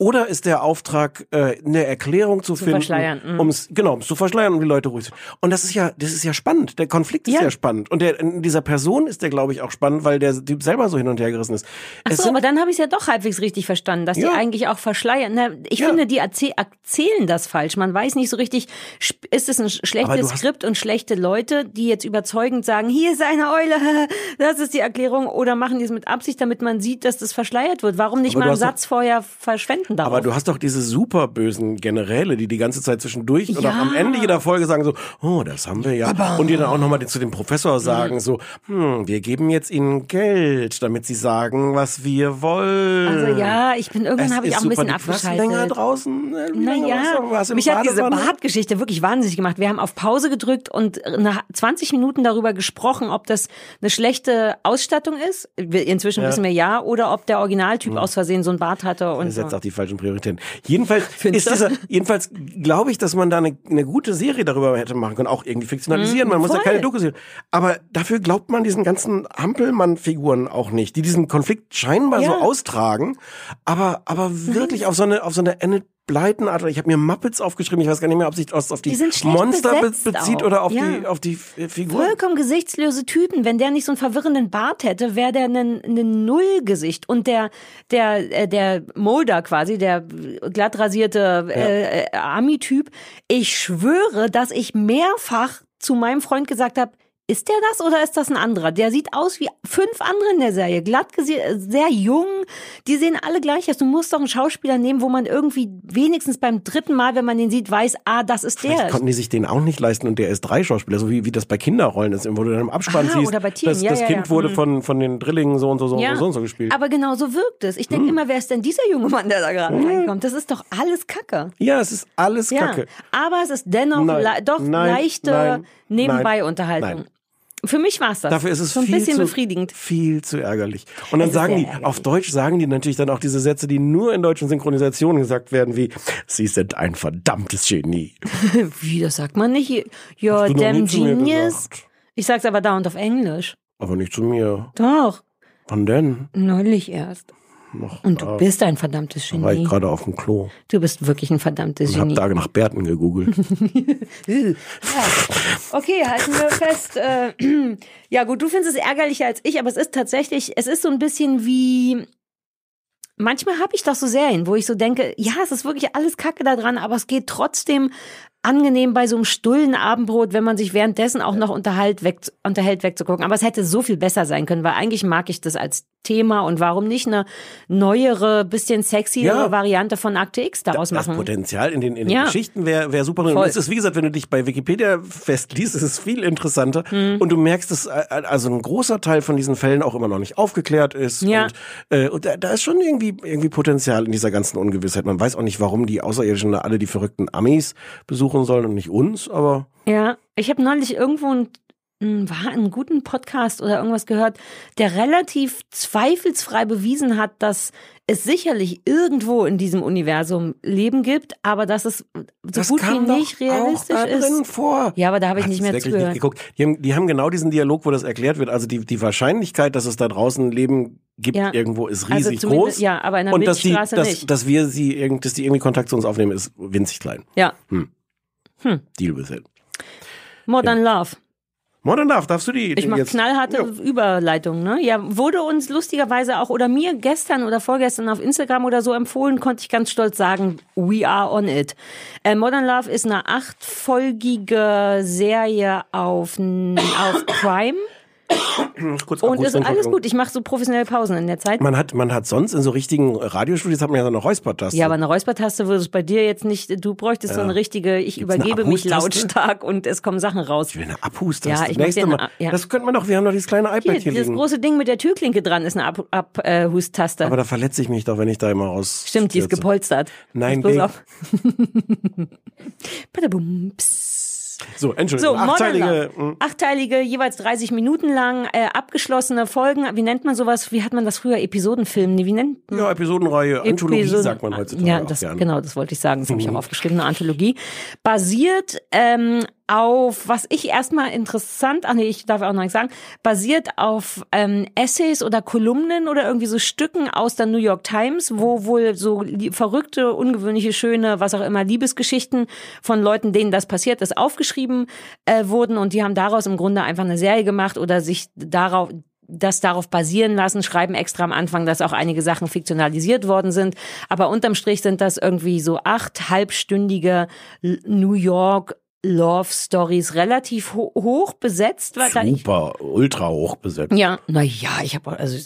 Oder ist der Auftrag, äh, eine Erklärung zu, finden, verschleiern, mhm. ums genau, ums zu verschleiern und die Leute ruhig sind. Und das ist ja, das ist ja spannend. Der Konflikt ist Ja. ja, spannend. Und der, in dieser Person ist der, glaube ich, auch spannend, weil der Typ selber so hin und her gerissen ist. Ach Es so, aber dann habe ich es ja doch halbwegs richtig verstanden, dass Ja. die eigentlich auch verschleiern. Na, ich Ja. finde, die erzäh erzählen das falsch. Man weiß nicht so richtig, ist es ein schlechtes Skript und schlechte Leute, die jetzt überzeugend sagen, hier ist eine Eule, das ist die Erklärung, oder machen die es mit Absicht, damit man sieht, dass das verschleiert wird. Warum nicht Aber mal einen Satz vorher verschwenden darauf? aber du hast doch diese super bösen Generäle, die die ganze Zeit zwischendurch Ja. auch am Ende jeder Folge sagen so, oh, das haben wir ja. Und die dann auch nochmal zu dem Professor sagen so, hm, wir geben jetzt ihnen Geld, damit sie sagen, was wir wollen. also ja, ich bin irgendwann habe ich auch ein bisschen warst länger abgeschaltet. draußen. Äh, Naja, mich hat diese? Bartgeschichte wirklich wahnsinnig gemacht. Wir haben auf Pause gedrückt und nach 20 Minuten darüber gesprochen, ob das eine schlechte Ausstattung ist. Inzwischen wissen wir ja, oder ob der Originaltyp aus Versehen so ein Bart hatte und Das ist jetzt auch die falschen Prioritäten. Jedenfalls Findest ist dieser, jedenfalls glaube ich, dass man da eine, eine gute Serie darüber hätte machen können, auch irgendwie fiktionalisieren. man muss ja voll. keine Doku sehen. Aber dafür glaubt man diesen ganzen Hampelmann-Figuren auch nicht, die diesen Konflikt scheinbar so Ja. austragen, aber, aber wirklich auf so eine, auf so eine Enid Art. Ich habe mir Muppets aufgeschrieben. Ich weiß gar nicht mehr, ob sich das auf die, Die Monster be bezieht auch. oder auf Ja. die, auf die Figuren. Vollkommen gesichtslose Typen. Wenn der nicht so einen verwirrenden Bart hätte, wäre der ein, ein Nullgesicht. Und der, der, äh, der Mulder quasi, der glatt rasierte äh, äh, Ami-Typ, ich schwöre, dass ich mehrfach zu meinem Freund gesagt habe, ist der das oder ist das ein anderer? Der sieht aus wie fünf andere in der Serie. Glatt gesiert, sehr jung. Die sehen alle gleich aus. Du musst doch einen Schauspieler nehmen, wo man irgendwie wenigstens beim dritten Mal, wenn man den sieht, weiß, ah, das ist Vielleicht der. konnten die sich den auch nicht leisten und der ist drei Schauspieler, so wie, wie das bei Kinderrollen ist, wo du dann im Abspann Ah, siehst, oder bei Tieren, das, ja, das ja, Kind ja. wurde Mhm. von, von den Drillingen so und so, so, und so und so gespielt. Aber genau so wirkt es. Ich denke Hm. immer, wer ist denn dieser junge Mann, der da gerade reinkommt? Das ist doch alles Kacke. ja, es ist alles Ja, Kacke. aber es ist dennoch Nein, le doch nein, leichte Nebenbei-Unterhaltung. Für mich war es das. Dafür ist es so ein viel bisschen zu, befriedigend. viel zu ärgerlich. Und dann sagen die, ärgerlich. auf Deutsch sagen die natürlich dann auch diese Sätze, die nur in deutschen Synchronisationen gesagt werden, wie, sie sind ein verdammtes Genie. Wie, das sagt man nicht? You're damn genius. Ich sag's aber dauernd auf Englisch. Aber nicht zu mir. Doch, Wann denn? neulich erst. Noch, Und du bist ein verdammtes war ich Genie. gerade auf dem Klo Du bist wirklich ein verdammtes und hab Genie. da nach Bärten gegoogelt. Ja. Okay, halten wir fest. Äh, ja gut, du findest es ärgerlicher als ich, aber es ist tatsächlich, es ist so ein bisschen wie. Manchmal habe ich doch so Serien, wo ich so denke, ja, es ist wirklich alles Kacke da dran, aber es geht trotzdem angenehm bei so einem stullen Abendbrot, wenn man sich währenddessen auch noch unterhalt weg, unterhält, wegzugucken. Aber es hätte so viel besser sein können, weil eigentlich mag ich das als Thema und warum nicht eine neuere, bisschen sexiere Ja. Variante von Akte X daraus Das machen? Potenzial in den, in den Ja. Geschichten wäre wär super. Und Voll. es ist, wie gesagt, wenn du dich bei Wikipedia festliest, ist es viel interessanter. Mhm. Und du merkst, dass äh, also ein großer Teil von diesen Fällen auch immer noch nicht aufgeklärt ist. Ja. Und, äh, und da, da ist schon irgendwie, irgendwie Potenzial in dieser ganzen Ungewissheit. Man weiß auch nicht, warum die Außerirdischen alle die verrückten Amis besuchen sollen und nicht uns, aber Ja, ich habe neulich irgendwo ein, war einen guten Podcast oder irgendwas gehört, der relativ zweifelsfrei bewiesen hat, dass es sicherlich irgendwo in diesem Universum Leben gibt, aber dass es so gut wie nicht realistisch auch da drin ist. vor. Ja, aber da habe ich Hast nicht mehr zugehört. Nicht geguckt. Die haben, die haben genau diesen Dialog, wo das erklärt wird. Also die, die Wahrscheinlichkeit, dass es da draußen Leben gibt Ja. irgendwo, ist Also riesig zumindest- groß. ja, aber in der Und dass, die, dass, nicht. dass wir sie, irgend, dass die irgendwie Kontakt zu uns aufnehmen, ist winzig klein. Ja, Deal with it. Modern Love. Modern Love, darfst du die Ich mache knallharte Ja. Überleitungen, ne? Ja, wurde uns lustigerweise auch oder mir gestern oder vorgestern auf Instagram oder so empfohlen, konnte ich ganz stolz sagen, we are on it. Äh, Modern Love ist eine achtfolgige Serie auf, auf Prime Kurz und ist alles gut. Ich mache so professionelle Pausen in der Zeit. Man hat, man hat sonst in so richtigen Radiostudios hat man ja so eine Räuspertaste. Ja, aber eine Räuspertaste würde es bei dir jetzt nicht, du bräuchtest so eine richtige, ich Gibt's eine übergebe mich lautstark und es kommen Sachen raus. Ich will eine Abhustaste. Ja, ich Nächste eine Mal. A- ja. Das könnte man doch, wir haben doch dieses kleine iPad Hier, hier, dieses liegen. große Ding mit der Türklinke dran ist eine Abhustaste. Ab, äh, aber da verletze ich mich doch, wenn ich da immer raus. Stimmt, die ist gepolstert. Nein, Pass Ding. auf. So, So, Entschuldigung. Modern achteilige, Love. hm. Achteilige, jeweils 30 Minuten lang, äh, abgeschlossene Folgen. Wie nennt man sowas? Wie hat man das früher? Episodenfilm? Nee, wie nennt man Ja, Episodenreihe, Anthologie Episoden- sagt man heutzutage Ja, das, gerne. genau, das wollte ich sagen. Das habe ich auch aufgeschrieben, eine Anthologie. Basiert ähm, auf, was ich erstmal interessant, ach nee, ich darf auch noch nicht sagen, basiert auf ähm, Essays oder Kolumnen oder irgendwie so Stücken aus der New York Times, wo wohl so verrückte, ungewöhnliche, schöne, was auch immer, Liebesgeschichten von Leuten, denen das passiert ist, aufgeschrieben äh, wurden und die haben daraus im Grunde einfach eine Serie gemacht oder sich darauf das darauf basieren lassen, schreiben extra am Anfang, dass auch einige Sachen fiktionalisiert worden sind. Aber unterm Strich sind das irgendwie so acht halbstündige New York Love Stories, relativ ho hoch besetzt. Weil da ich, Super, ultra hoch besetzt. ja, na ja, ich habe also,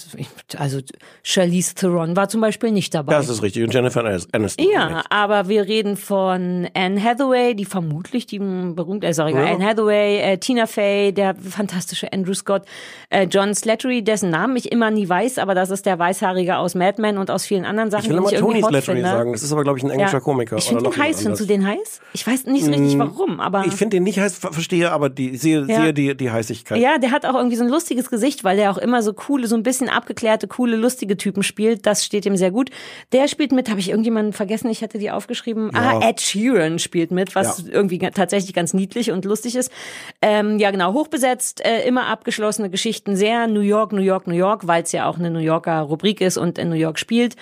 also Charlize Theron war zum Beispiel nicht dabei. Das ist richtig. Und Jennifer Aniston. Ja, aber wir reden von Anne Hathaway, die vermutlich die berühmte, äh, sorry, Ja. Anne Hathaway, äh, Tina Fey, der fantastische Andrew Scott, äh, John Slattery, dessen Namen ich immer nie weiß, aber das ist der Weißhaarige aus Mad Men und aus vielen anderen Sachen, Ich will immer Tony Slattery sagen. Das ist aber, glaube ich, ein englischer Ja. Komiker. Ich finde noch heiß. Findest du den heiß? Ich weiß nicht so richtig warum, aber. Ich finde den nicht heiß, ver- verstehe aber die, sehe, Ja. sehe die, die Heißigkeit. Ja, der hat auch irgendwie so ein lustiges Gesicht, weil der auch immer so coole, so ein bisschen abgeklärte, coole, lustige Typen spielt. Das steht ihm sehr gut. Der spielt mit, habe ich irgendjemanden vergessen, ich hatte die aufgeschrieben. Ja. Ah, Ed Sheeran spielt mit, was Ja. irgendwie tatsächlich ganz niedlich und lustig ist. Ähm, ja, genau, hochbesetzt, äh, immer abgeschlossene Geschichten, sehr New York, New York, New York, weil es ja auch eine New Yorker Rubrik ist und in New York spielt.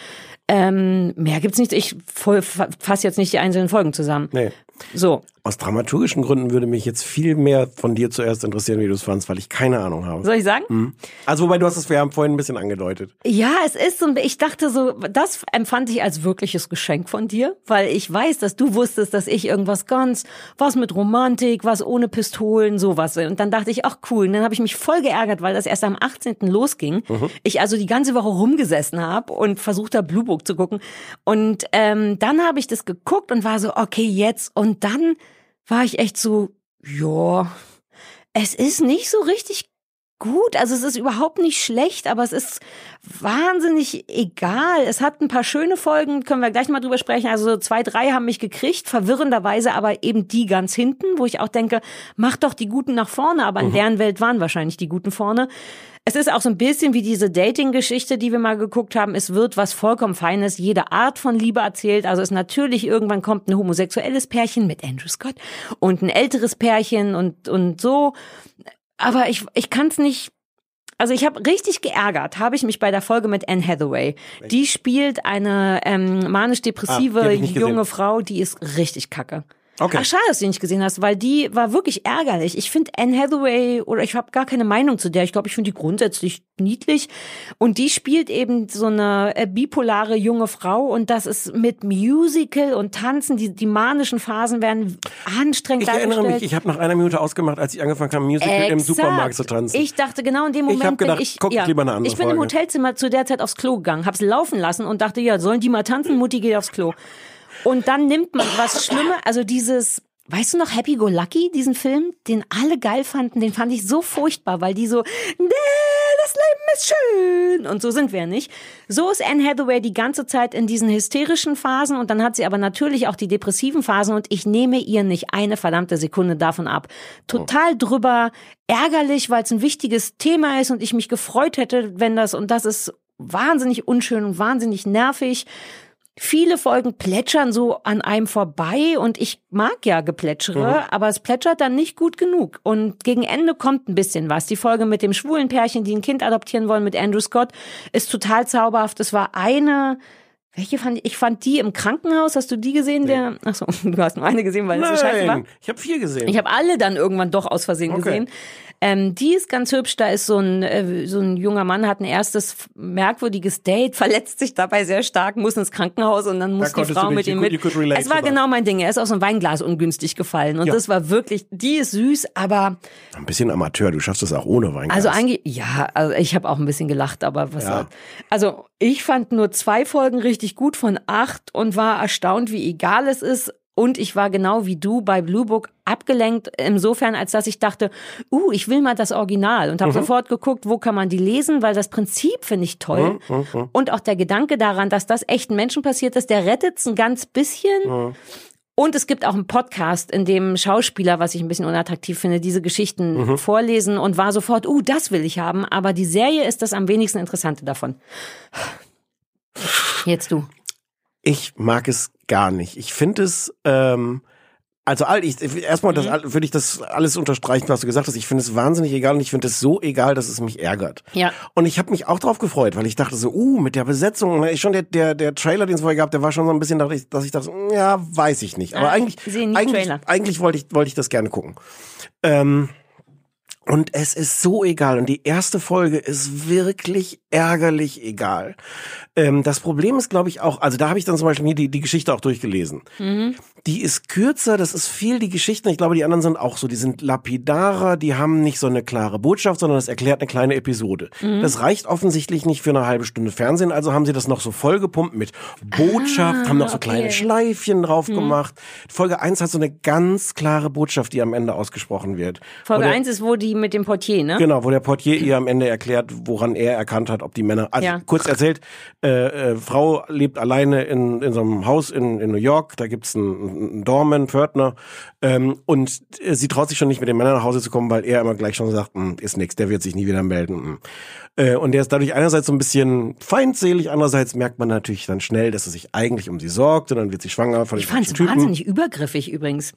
Ähm, mehr gibt's nicht. Ich fasse jetzt nicht die einzelnen Folgen zusammen. Nee. So, Aus dramaturgischen Gründen würde mich jetzt viel mehr von dir zuerst interessieren, wie du es fandst, weil ich keine Ahnung habe. soll ich sagen? Hm. Also, wobei du hast es wir haben vorhin ein bisschen angedeutet. Ja, es ist so, ich dachte so, das empfand ich als wirkliches Geschenk von dir, weil ich weiß, dass du wusstest, dass ich irgendwas ganz, was mit Romantik, was ohne Pistolen, sowas. Und dann dachte ich, ach cool. Und dann habe ich mich voll geärgert, weil das erst am 18. losging. Ich also die ganze Woche rumgesessen habe und versucht habe, Blue Book zu gucken. Und ähm, dann habe ich das geguckt und war so, okay, jetzt. Und dann war ich echt so, ja, es ist nicht so richtig gut. Also es ist überhaupt nicht schlecht, aber es ist wahnsinnig egal. Es hat ein paar schöne Folgen, können wir gleich mal drüber sprechen. Also so zwei, drei haben mich gekriegt, verwirrenderweise aber eben die ganz hinten, wo ich auch denke, mach doch die Guten nach vorne. Aber in deren Welt waren wahrscheinlich die Guten vorne. Es ist auch so ein bisschen wie diese Dating-Geschichte, die wir mal geguckt haben. Es wird was vollkommen Feines, jede Art von Liebe erzählt. Also es natürlich irgendwann kommt ein homosexuelles Pärchen mit Andrew Scott und ein älteres Pärchen und, und so. Aber ich, ich kann es nicht. Also ich habe richtig geärgert, habe ich mich bei der Folge mit Anne Hathaway. Die spielt eine ähm, Ah, manisch-depressive ich nicht gesehen. junge Frau, die ist richtig kacke. Okay. Ach, schade, dass du die nicht gesehen hast, weil die war wirklich ärgerlich. Ich finde Anne Hathaway, oder ich habe gar keine Meinung zu der. Ich glaube, ich finde die grundsätzlich niedlich. Und die spielt eben so eine äh, bipolare junge Frau. Und das ist mit Musical und Tanzen. Die, die manischen Phasen werden anstrengend Ich erinnere mich, ich habe nach einer Minute ausgemacht, als ich angefangen habe, Musical im Exakt. Supermarkt zu tanzen. Ich dachte genau in dem Ich Moment hab gedacht, ich, guck ja, lieber eine andere ich bin im Folge. Hotelzimmer zu der Zeit aufs Klo gegangen, hab's laufen lassen und dachte, ja, sollen die mal tanzen? Mutti geht aufs Klo. Und dann nimmt man was Schlimmes, also dieses Weißt du noch Happy Go Lucky, diesen Film, den alle geil fanden, den fand ich so furchtbar, weil die so, nee, das Leben ist schön und so sind wir nicht. So ist Anne Hathaway die ganze Zeit in diesen hysterischen Phasen und dann hat sie aber natürlich auch die depressiven Phasen und ich nehme ihr nicht eine verdammte Sekunde davon ab. Total drüber, ärgerlich, weil es ein wichtiges Thema ist und ich mich gefreut hätte, wenn das und das ist wahnsinnig unschön und wahnsinnig nervig. Viele Folgen plätschern so an einem vorbei und ich mag ja Geplätschere, aber es plätschert dann nicht gut genug. Und gegen Ende kommt ein bisschen was. Die Folge mit dem schwulen Pärchen, die ein Kind adoptieren wollen mit Andrew Scott, ist total zauberhaft. Es war eine, welche fand ich? Ich fand die im Krankenhaus. Hast du die gesehen? Der, ach so, du hast nur eine gesehen, weil es so scheiße war. Ich habe vier gesehen. Ich habe alle dann irgendwann doch aus Versehen Okay. gesehen. Ähm, die ist ganz hübsch. Da ist so ein, äh, so ein junger Mann, hat ein erstes merkwürdiges Date, verletzt sich dabei sehr stark, muss ins Krankenhaus und dann muss die konntest Frau mit ihm could- mit. could Es war genau mein Ding. Er ist aus so einem Weinglas ungünstig gefallen und Ja. das war wirklich, die ist süß, aber Ein bisschen Amateur, du schaffst das auch ohne Weinglas. also eigentlich, ja, also ich habe auch ein bisschen gelacht, aber was Ja. Also ich fand nur zwei Folgen richtig gut von acht und war erstaunt, wie egal es ist. Und ich war genau wie du bei Blue Book abgelenkt, insofern, als dass ich dachte, uh, ich will mal das Original und habe sofort geguckt, wo kann man die lesen, weil das Prinzip finde ich toll. Und auch der Gedanke daran, dass das echten Menschen passiert ist, der rettet es ein ganz bisschen. Und es gibt auch einen Podcast, in dem Schauspieler, was ich ein bisschen unattraktiv finde, diese Geschichten vorlesen und war sofort, uh, das will ich haben. Aber die Serie ist das am wenigsten Interessante davon. Jetzt du. Ich mag es gar nicht. Ich finde es, ähm, also all ich erstmal Mhm. das all- würde ich das alles unterstreichen, was du gesagt hast. Ich finde es wahnsinnig egal und ich finde es so egal, dass es mich ärgert. Ja. Und ich habe mich auch drauf gefreut, weil ich dachte so, uh, mit der Besetzung, ich schon der der der Trailer, den es vorher gab, der war schon so ein bisschen, dachte ich, dass ich dachte, ja, weiß ich nicht. Aber Ah, eigentlich eigentlich, eigentlich wollte ich wollte ich das gerne gucken. Ähm, und es ist so egal. Und die erste Folge ist wirklich ärgerlich egal. Ähm, das Problem ist, glaube ich, auch, also da habe ich dann zum Beispiel mir die, die Geschichte auch durchgelesen. Die ist kürzer, das ist viel die Geschichten. Ich glaube, die anderen sind auch so. Die sind lapidarer, die haben nicht so eine klare Botschaft, sondern das erklärt eine kleine Episode. Das reicht offensichtlich nicht für eine halbe Stunde Fernsehen, also haben sie das noch so vollgepumpt mit Botschaft, haben noch so okay. kleine Schleifchen drauf gemacht. Folge 1 hat so eine ganz klare Botschaft, die am Ende ausgesprochen wird. Folge 1 ist, wo die mit dem Portier, ne? Genau, wo der Portier ihr am Ende erklärt, woran er erkannt hat, ob die Männer. Also Ja. kurz erzählt, äh, äh, Frau lebt alleine in, in so einem Haus in, in New York, da gibt's einen, einen Doorman, Pförtner, ähm, und äh, sie traut sich schon nicht mit den Männern nach Hause zu kommen, weil er immer gleich schon sagt, "Hm, ist nix, der wird sich nie wieder melden. hm." Äh, und der ist dadurch einerseits so ein bisschen feindselig, andererseits merkt man natürlich dann schnell, dass er sich eigentlich um sie sorgt und dann wird sie schwanger von Ich fand's falschen Typen. wahnsinnig übergriffig übrigens.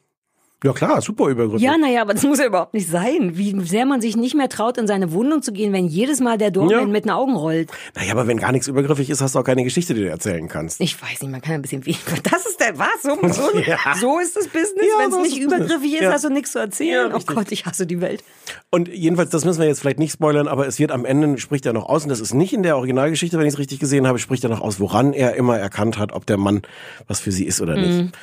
Ja klar, super übergriffig. Ja, naja, aber das muss ja überhaupt nicht sein. Wie sehr man sich nicht mehr traut, in seine Wohnung zu gehen, wenn jedes Mal der Doorman Ja. mit den Augen rollt. Naja, aber wenn gar nichts übergriffig ist, hast du auch keine Geschichte, die du erzählen kannst. Ich weiß nicht, man kann ein bisschen wie. Das ist der was? So, so, Ja. so ist das Business. Ja, wenn es nicht übergriffig ist, Ja. hast du nichts zu erzählen. Oh. Gott, ich hasse die Welt. Und jedenfalls, das müssen wir jetzt vielleicht nicht spoilern, aber es wird am Ende, spricht er noch aus, und das ist nicht in der Originalgeschichte, wenn ich es richtig gesehen habe, spricht er noch aus, woran er immer erkannt hat, ob der Mann was für sie ist oder nicht.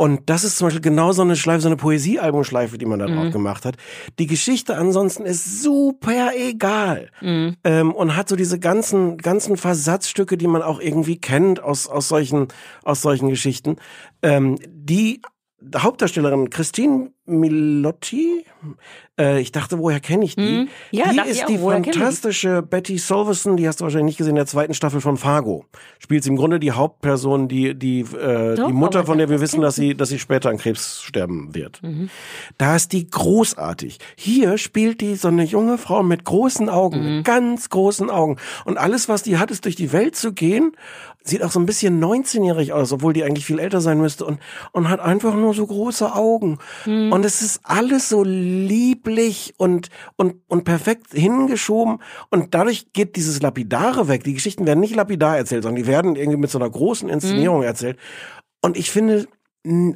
Und das ist zum Beispiel genau so eine Schleife, so eine Poesiealbumschleife, die man da drauf gemacht hat. Die Geschichte ansonsten ist super egal. Ähm, und hat so diese ganzen, ganzen Versatzstücke, die man auch irgendwie kennt aus, aus solchen, aus solchen Geschichten. Ähm, die Hauptdarstellerin Christine Milotti, äh, ich dachte, woher kenne ich die? Mhm. Ja, die ist auch, die fantastische Betty Solverson, die hast du wahrscheinlich nicht gesehen, in der zweiten Staffel von Fargo. Spielt sie im Grunde die Hauptperson, die, die, äh, Doch, die Mutter, von der wir wissen, dass sie, dass sie später an Krebs sterben wird. Mhm. Da ist die großartig. Hier spielt die so eine junge Frau mit großen Augen, Mhm. mit ganz großen Augen. Und alles, was die hat, ist durch die Welt zu gehen. Sieht auch so ein bisschen 19-jährig aus, obwohl die eigentlich viel älter sein müsste und, und hat einfach nur so große Augen. Mhm. Und es ist alles so lieblich und, und, und perfekt hingeschoben. Und dadurch geht dieses Lapidare weg. Die Geschichten werden nicht lapidar erzählt, sondern die werden irgendwie mit so einer großen Inszenierung erzählt. Und ich finde,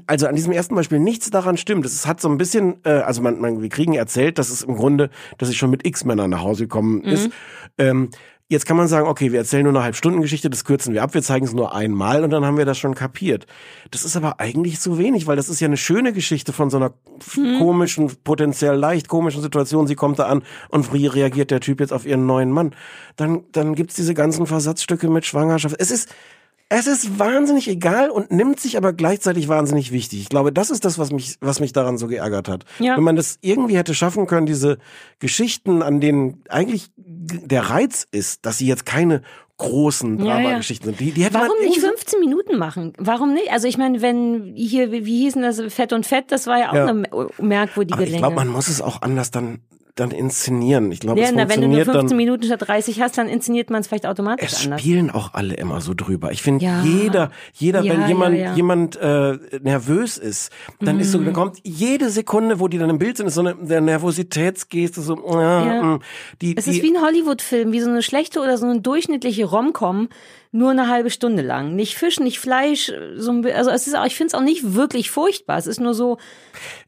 also an diesem ersten Beispiel nichts daran stimmt. Es hat so ein bisschen, äh, also man, man, wir kriegen erzählt, dass es im Grunde, dass sie schon mit X-Männern nach Hause gekommen ist. Ähm, jetzt kann man sagen, okay, wir erzählen nur eine Halbstundengeschichte, das kürzen wir ab, wir zeigen es nur einmal und dann haben wir das schon kapiert. Das ist aber eigentlich zu wenig, weil das ist ja eine schöne Geschichte von so einer f- komischen, potenziell leicht komischen Situation. Sie kommt da an und wie reagiert der Typ jetzt auf ihren neuen Mann? Dann, dann gibt's diese ganzen Versatzstücke mit Schwangerschaft. Es ist, es ist wahnsinnig egal und nimmt sich aber gleichzeitig wahnsinnig wichtig. Ich glaube, das ist das, was mich, was mich daran so geärgert hat. Ja. Wenn man das irgendwie hätte schaffen können, diese Geschichten, an denen eigentlich der Reiz ist, dass sie jetzt keine großen Ja, ja. Drama-Geschichten sind. Die, die hätte Warum nicht irgendwie- 15 Minuten machen? Warum nicht? Also ich meine, wenn hier, wie hießen das, Fett und Fett, das war ja auch Ja. eine merkwürdige Aber ich Länge. glaube, man muss es auch anders dann, dann inszenieren. Ich glaube, ja, es na, wenn du nur funktioniert 15 dann. Minuten statt 30 hast, dann inszeniert man es vielleicht automatisch Es anders. spielen auch alle immer so drüber. Ich finde, Ja. jeder, jeder, Ja, wenn jemand, ja. jemand äh, nervös ist, dann ist so, Mhm. dann kommt jede Sekunde, wo die dann im Bild sind, ist so eine der Nervositätsgeste, so, ja, Ja. mm, die, Es die, ist wie ein Hollywood-Film, wie so eine schlechte oder so eine durchschnittliche Rom-Com, nur eine halbe Stunde lang. Nicht Fisch, nicht Fleisch, so ein, also es ist auch, ich finde es auch nicht wirklich furchtbar. Es ist nur so,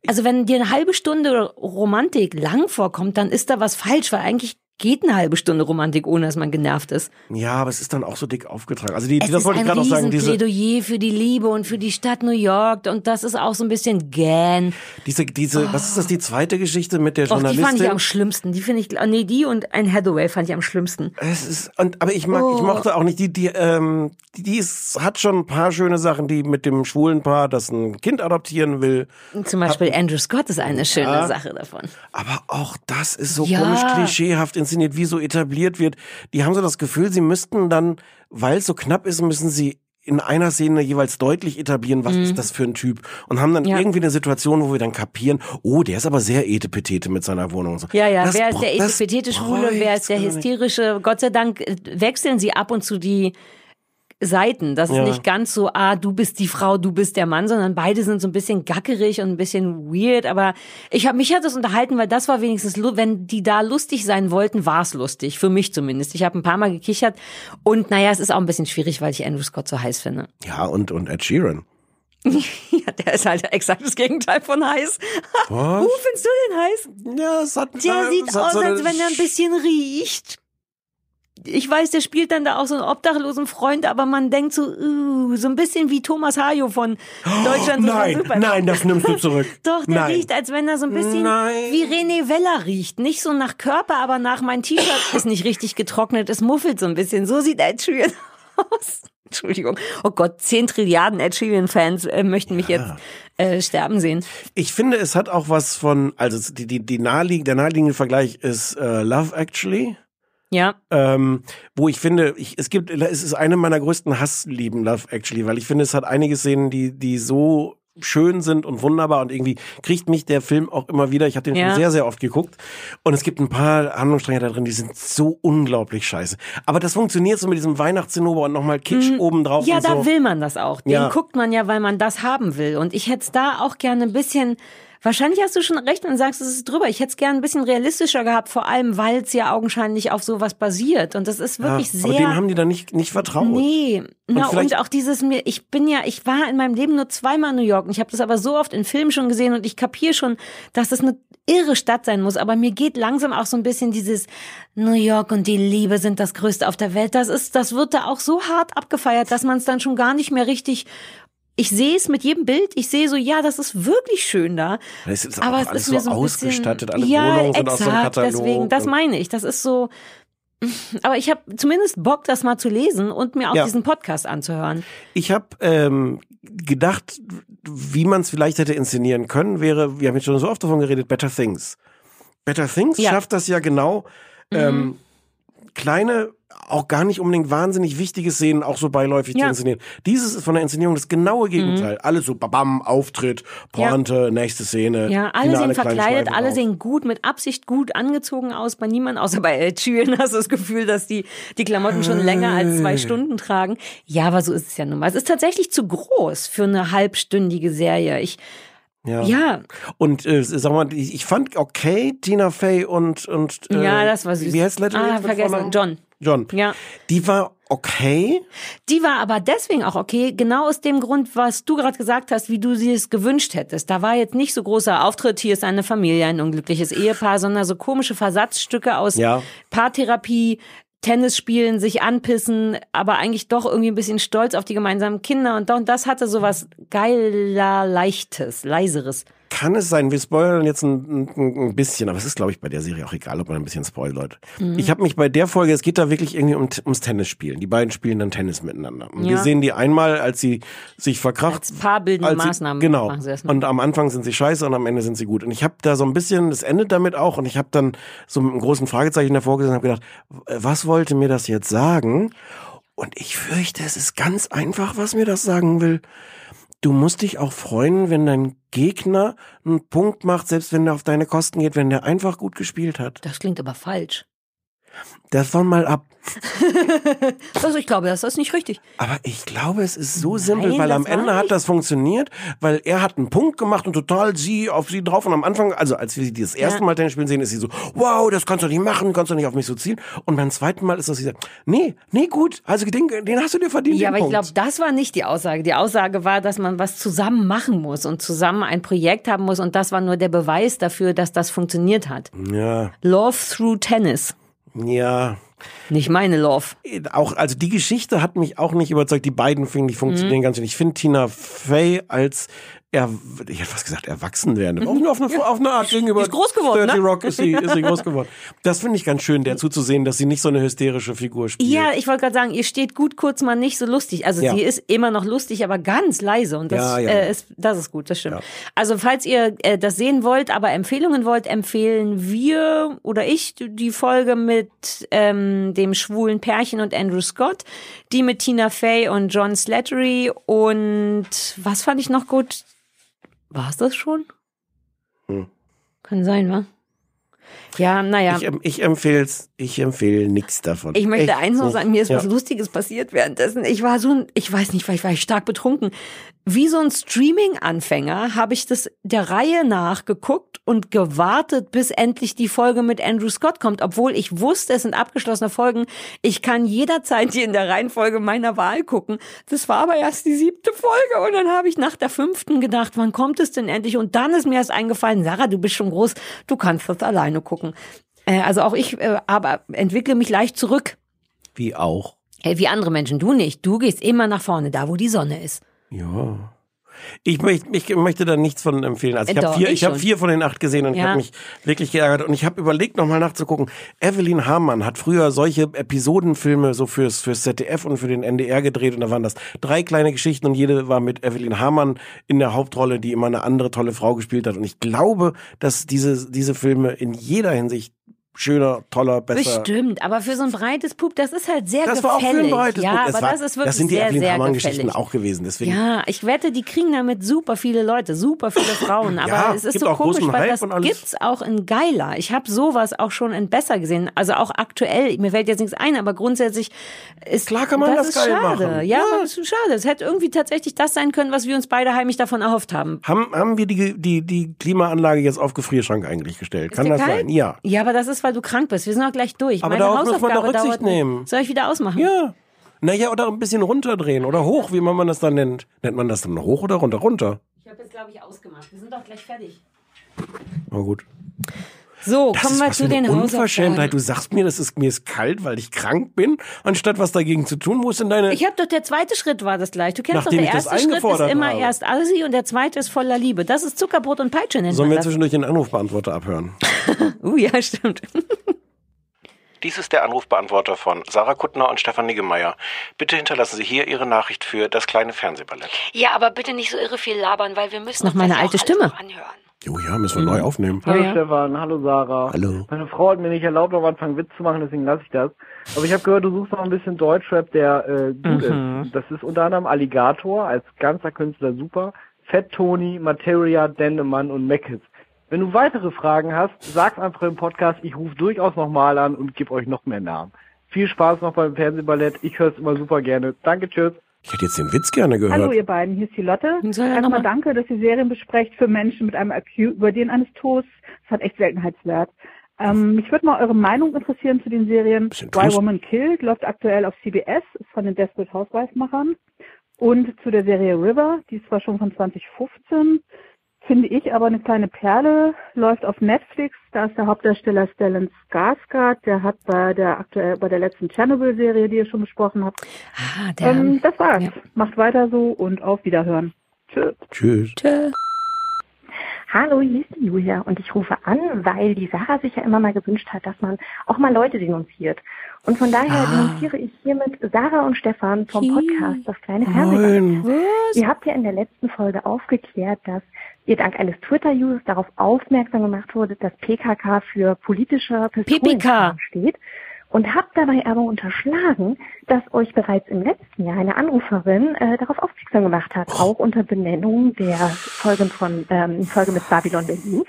also wenn dir eine halbe Stunde Romantik lang vorkommt, dann ist da was falsch, weil eigentlich geht eine halbe Stunde Romantik, ohne dass man genervt ist. ja, aber es ist dann auch so dick aufgetragen. Also die, die das wollte ich gerade auch sagen, diese, Riesenplädoyer für die Liebe und für die Stadt New York und das ist auch so ein bisschen gähn. diese, diese, was ist das, die zweite Geschichte mit der Och, die Journalistin? fand ich am schlimmsten. Die finde ich, ah, nee, die und ein Hathaway fand ich am schlimmsten. Es ist, und, aber ich mag, ich Oh. mochte auch nicht die, die, ähm, die, die ist, hat schon ein paar schöne Sachen, die mit dem schwulen Paar, das ein Kind adoptieren will. Zum Beispiel Andrew Scott ist eine schöne Sache davon. Aber auch das ist so Ja. komisch klischeehaft inszeniert, wie so etabliert wird. Die haben so das Gefühl, sie müssten dann, weil es so knapp ist, müssen sie in einer Szene jeweils deutlich etablieren, was ist das für ein Typ. Und haben dann Mhm. Ja. irgendwie eine Situation, wo wir dann kapieren, oh, der ist aber sehr etepetete mit seiner Wohnung. So. Ja, ja, Das wer ist der das etipetete Schwule, wer ist der hysterische? Gott sei Dank äh, wechseln sie ab und zu die Seiten. Das ist Ja. nicht ganz so, ah, du bist die Frau, du bist der Mann, sondern beide sind so ein bisschen gackerig und ein bisschen weird. Aber ich habe mich hat das unterhalten, weil das war wenigstens, wenn die da lustig sein wollten, war es lustig. Für mich zumindest. Ich habe ein paar Mal gekichert. Und naja, es ist auch ein bisschen schwierig, weil ich Andrew Scott so heiß finde. Ja, und, und Ed Sheeran. Ja, der ist halt exakt das Gegenteil von heiß. Was? Uh, findest du den heiß? Ja, es hat, Der na, sieht es hat aus, so als wenn er ein bisschen riecht. Ich weiß, der spielt dann da auch so einen obdachlosen Freund, aber man denkt so, uh, so ein bisschen wie Thomas Hajo von Deutschland. sucht den Nein, Superstar. nein, das nimmst du zurück. Doch, der nein. riecht, als wenn er so ein bisschen Nein. wie René Weller riecht. Nicht so nach Körper, aber nach mein T-Shirt ist nicht richtig getrocknet. Es muffelt so ein bisschen. So sieht Ed Sheeran aus. Entschuldigung. Oh Gott, 10 Trilliarden Ed Sheeran-Fans äh, möchten mich jetzt äh, sterben sehen. Ich finde, es hat auch was von, also die, die, die naheliegende, der naheliegende Vergleich ist äh, Love Actually. Ja. Ähm, wo ich finde, ich, es gibt, es ist eine meiner größten Hasslieben, Love Actually, weil ich finde, es hat einige Szenen, die, die so schön sind und wunderbar und irgendwie kriegt mich der Film auch immer wieder. Ich habe den Ja. Film sehr, sehr oft geguckt und es gibt ein paar Handlungsstränge da drin, die sind so unglaublich scheiße. Aber das funktioniert so mit diesem Weihnachtszinnober und nochmal Kitsch obendrauf Mhm. Ja, und da so. will man das auch. Den Ja. guckt man ja, weil man das haben will. Und ich hätte es da auch gerne ein bisschen. Wahrscheinlich hast du schon recht und sagst, es ist drüber. Ich hätte es gerne ein bisschen realistischer gehabt, vor allem, weil es ja augenscheinlich auf sowas basiert. Und das ist wirklich ja, sehr. aber dem haben die dann nicht, nicht vertraut. Nee, na, und, auch dieses mir, ich bin ja, ich war in meinem Leben nur zweimal in New York und ich habe das aber so oft in Filmen schon gesehen und ich kapiere schon, dass es eine irre Stadt sein muss, aber mir geht langsam auch so ein bisschen dieses New York und die Liebe sind das Größte auf der Welt. Das ist, das wird da auch so hart abgefeiert, dass man es dann schon gar nicht mehr richtig ich sehe es mit jedem Bild, ich sehe so, ja, das ist wirklich schön da. Es ist aber es alles ist mir so so ein bisschen, ausgestattet, alle ja, Wohnungen sind exakt, aus so einem Katalog. deswegen, das meine ich, das ist so, aber ich habe zumindest Bock, das mal zu lesen und mir auch Ja. diesen Podcast anzuhören. Ich habe ähm, gedacht, wie man es vielleicht hätte inszenieren können, wäre, wir haben jetzt schon so oft davon geredet, Better Things. Better Things Ja. Mhm. schafft das ja genau, ähm, kleine, auch gar nicht unbedingt wahnsinnig wichtige Szenen auch so beiläufig zu Ja. Mhm. inszenieren. Dieses ist von der Inszenierung das genaue Gegenteil. Alles so babam, Auftritt, Pointe, nächste Szene. Ja, alle Finale, sehen verkleidet, alle drauf. sehen gut, mit Absicht gut angezogen aus. Bei niemand, außer bei Ed Sheeran, hast du das Gefühl, dass die die Klamotten schon länger als zwei Stunden tragen. Ja, aber so ist es ja nun mal. Es ist tatsächlich zu groß für eine halbstündige Serie. Ich, Ja. ja, Und äh, sag mal, ich, ich fand okay, Tina Fey und und äh, ja, das war süß. Wie heißt Lettery? Ah, vergessen. John. John. Ja. Die war okay. Die war aber deswegen auch okay, genau aus dem Grund, was du gerade gesagt hast, wie du sie es gewünscht hättest. Da war jetzt nicht so großer Auftritt, hier ist eine Familie, ein unglückliches Ehepaar, sondern so komische Versatzstücke aus Ja. Paartherapie, Tennis spielen, sich anpissen, aber eigentlich doch irgendwie ein bisschen stolz auf die gemeinsamen Kinder und doch, und das hatte so was geiler, leichtes, leiseres. Kann es sein, wir spoilern jetzt ein, ein, ein bisschen, aber es ist, glaube ich, bei der Serie auch egal, ob man ein bisschen spoilert. Mhm. Ich habe mich bei der Folge, es geht da wirklich irgendwie um, ums Tennisspielen. Die beiden spielen dann Tennis miteinander. Und Wir Ja. sehen die einmal, als sie sich verkracht. Als paarbildende als sie- Maßnahmen Genau. machen? Und am Anfang sind sie scheiße und am Ende sind sie gut. Und ich habe da so ein bisschen, das endet damit auch, und ich habe dann so mit einem großen Fragezeichen davor gesessen und habe gedacht, was wollte mir das jetzt sagen? Und ich fürchte, es ist ganz einfach, was mir das sagen will. Du musst dich auch freuen, wenn dein Gegner einen Punkt macht, selbst wenn der auf deine Kosten geht, wenn der einfach gut gespielt hat. Das klingt aber falsch. Davon mal ab. Also ich glaube, das ist nicht richtig. Aber ich glaube, es ist so Nein, simpel, weil das am Ende hat das funktioniert, weil er hat einen Punkt gemacht und total sie auf sie drauf und am Anfang, also als wir sie das erste Ja. Mal Tennis spielen sehen, ist sie so, wow, das kannst du nicht machen, kannst du nicht auf mich so zielen. Und beim zweiten Mal ist das sie sagt, nee, nee, gut, also den, den hast du dir verdient. Ja, aber ich Punkt. glaube, das war nicht die Aussage. Die Aussage war, dass man was zusammen machen muss und zusammen ein Projekt haben muss. Und das war nur der Beweis dafür, dass das funktioniert hat. Ja, Love through Tennis. Ja. Nicht meine Love. auch, also die Geschichte hat mich auch nicht überzeugt. Die beiden finde ich Mhm. funktionieren ganz schön. Ich finde Tina Fey als er, ich hätte fast gesagt, erwachsen werden. Auf, auf, eine, auf eine Art gegenüber. Mhm. ist groß geworden, 30 ne? Rock ist sie, ist sie groß geworden. Das finde ich ganz schön, der zuzusehen, dass sie nicht so eine hysterische Figur spielt. Ja, ich wollte gerade sagen, ihr steht gut kurz mal nicht so lustig. Also Ja. sie ist immer noch lustig, aber ganz leise und das, Ja, ja. Äh, ist, das ist gut, das stimmt. Also falls ihr äh, das sehen wollt, aber Empfehlungen wollt, empfehlen wir oder ich die Folge mit ähm, dem schwulen Pärchen und Andrew Scott, die mit Tina Fey und John Slattery und was fand ich noch gut? War es das schon? Hm. Kann sein, wa? Ja, naja. Ich, ich empfehle ich empfehle nichts davon. Ich möchte Echt eins noch sagen, mir ist ja. was Lustiges passiert währenddessen. Ich war so ein, ich weiß nicht, vielleicht war ich stark betrunken. Wie so ein Streaming-Anfänger habe ich das der Reihe nach geguckt und gewartet, bis endlich die Folge mit Andrew Scott kommt, obwohl ich wusste, es sind abgeschlossene Folgen. Ich kann jederzeit die in der Reihenfolge meiner Wahl gucken. Das war aber erst die siebte Folge und dann habe ich nach der fünften gedacht, wann kommt es denn endlich? Und dann ist mir erst eingefallen, Sarah, du bist schon groß, du kannst das alleine gucken. Äh, Also auch ich, äh, aber entwickle mich leicht zurück. Wie auch. Hey, wie andere Menschen, du nicht. Du gehst immer nach vorne, da wo die Sonne ist. Ja. Ich möchte, ich möchte da nichts von empfehlen. Also ich habe vier, ich ich schon. vier von den acht gesehen und ich Ja. habe mich wirklich geärgert. Und ich habe überlegt, nochmal nachzugucken. Evelyn Hamann hat früher solche Episodenfilme so fürs, fürs ZDF und für den NDR gedreht. Und da waren das drei kleine Geschichten und jede war mit Evelyn Hamann in der Hauptrolle, die immer eine andere tolle Frau gespielt hat. Und ich glaube, dass diese, diese Filme in jeder Hinsicht schöner, toller, besser. Bestimmt, aber für so ein breites Pub, das ist halt sehr Das gefällig. war auch für ein breites ja, Buch. Es aber war, das ist wirklich das sind die sehr, Evelyn sehr Hamann-Geschichten auch gewesen. Deswegen Ja, ich wette, die kriegen damit super viele Leute, super viele Frauen. Aber Ja, es ist so komisch, weil das gibt's auch in geiler. Ich habe sowas auch schon in besser gesehen. Also auch aktuell. Mir fällt jetzt nichts ein, aber grundsätzlich ist Klar kann man das ist geil schade. machen. Ja, Ja. das ist schade. Es hätte irgendwie tatsächlich das sein können, was wir uns beide heimlich davon erhofft haben. Haben, haben wir die, die, die Klimaanlage jetzt auf Gefrierschrank eigentlich gestellt? Kann Ist dir das kalt? sein? Ja. Ja, aber das ist, weil du krank bist. Wir sind auch gleich durch. Aber Meine darauf muss man doch Rücksicht dauert- nehmen. Soll ich wieder ausmachen? Ja. Naja, oder ein bisschen runterdrehen oder hoch, wie man das dann nennt. Nennt man das dann hoch oder runter? Runter. Ich habe jetzt, glaube ich, ausgemacht. Wir sind doch gleich fertig. Na gut. So, Das kommen ist wir zu den Hausaufgaben. Unverschämtheit. Du sagst mir, das ist, mir ist kalt, weil ich krank bin, anstatt was dagegen zu tun. Wo ist denn deine... Ich habe doch der zweite Schritt war das gleich. Du kennst Nachdem doch, der erste Schritt ist immer habe. erst Assi und der zweite ist voller Liebe. Das ist Zuckerbrot und Peitsche nennt Sollen man wir das. zwischendurch den Anrufbeantworter abhören? Uh, ja, stimmt. Dies ist der Anrufbeantworter von Sarah Kuttner und Stefan Niggemeier. Bitte hinterlassen Sie hier Ihre Nachricht für das kleine Fernsehballett. Ja, aber bitte nicht so irre viel labern, weil wir müssen Noch meine alte Stimme. anhören. Jo, ja, müssen wir neu aufnehmen. Hallo Ja. Stefan, hallo Sarah. Hallo. Meine Frau hat mir nicht erlaubt, am Anfang Witz zu machen, deswegen lasse ich das. Aber ich habe gehört, du suchst noch ein bisschen Deutschrap, der äh, gut ist. Das ist unter anderem Alligator als ganzer Künstler super, Fett Tony, Materia, Dendemann und Meckes. Wenn du weitere Fragen hast, sag's einfach im Podcast. Ich rufe durchaus nochmal an und gebe euch noch mehr Namen. Viel Spaß noch beim Fernsehballett. Ich höre es immer super gerne. Danke, tschüss. Ich hätte jetzt den Witz gerne gehört. Hallo ihr beiden, hier ist die Lotte. Noch Erstmal mal- danke, dass ihr Serien besprecht für Menschen mit einem akuten Überdehnen eines Todes. Das hat echt Seltenheitswert. Ähm, mich würde mal eure Meinung interessieren zu den Serien. Why. Woman Killed läuft aktuell auf CBS, ist von den Desperate Housewives-Machern. Und zu der Serie River, die ist zwar schon von 2015, finde ich aber eine kleine Perle, läuft auf Netflix. Da ist der Hauptdarsteller Stellan Skarsgård, der hat bei der aktuell bei der letzten Chernobyl-Serie, die ihr schon besprochen habt, Ah, der. ähm, das war's. ja. Macht weiter so und auf Wiederhören. Tschüss. Tschüss. Tschö. Hallo, hier ist die Julia und ich rufe an, weil die Sarah sich ja immer mal gewünscht hat, dass man auch mal Leute denunziert. Und von daher Ah. denunziere ich hiermit Sarah und Stefan vom. Podcast Das kleine Fernsehen. Ihr habt ja in der letzten Folge aufgeklärt, dass ihr dank eines Twitter-Users darauf aufmerksam gemacht wurde, dass PKK für politische. Pistolen steht und habt dabei aber unterschlagen, dass euch bereits im letzten Jahr eine Anruferin äh, darauf aufmerksam gemacht hat, auch unter Benennung der Folgen von ähm, Folge mit Babylon Berlin.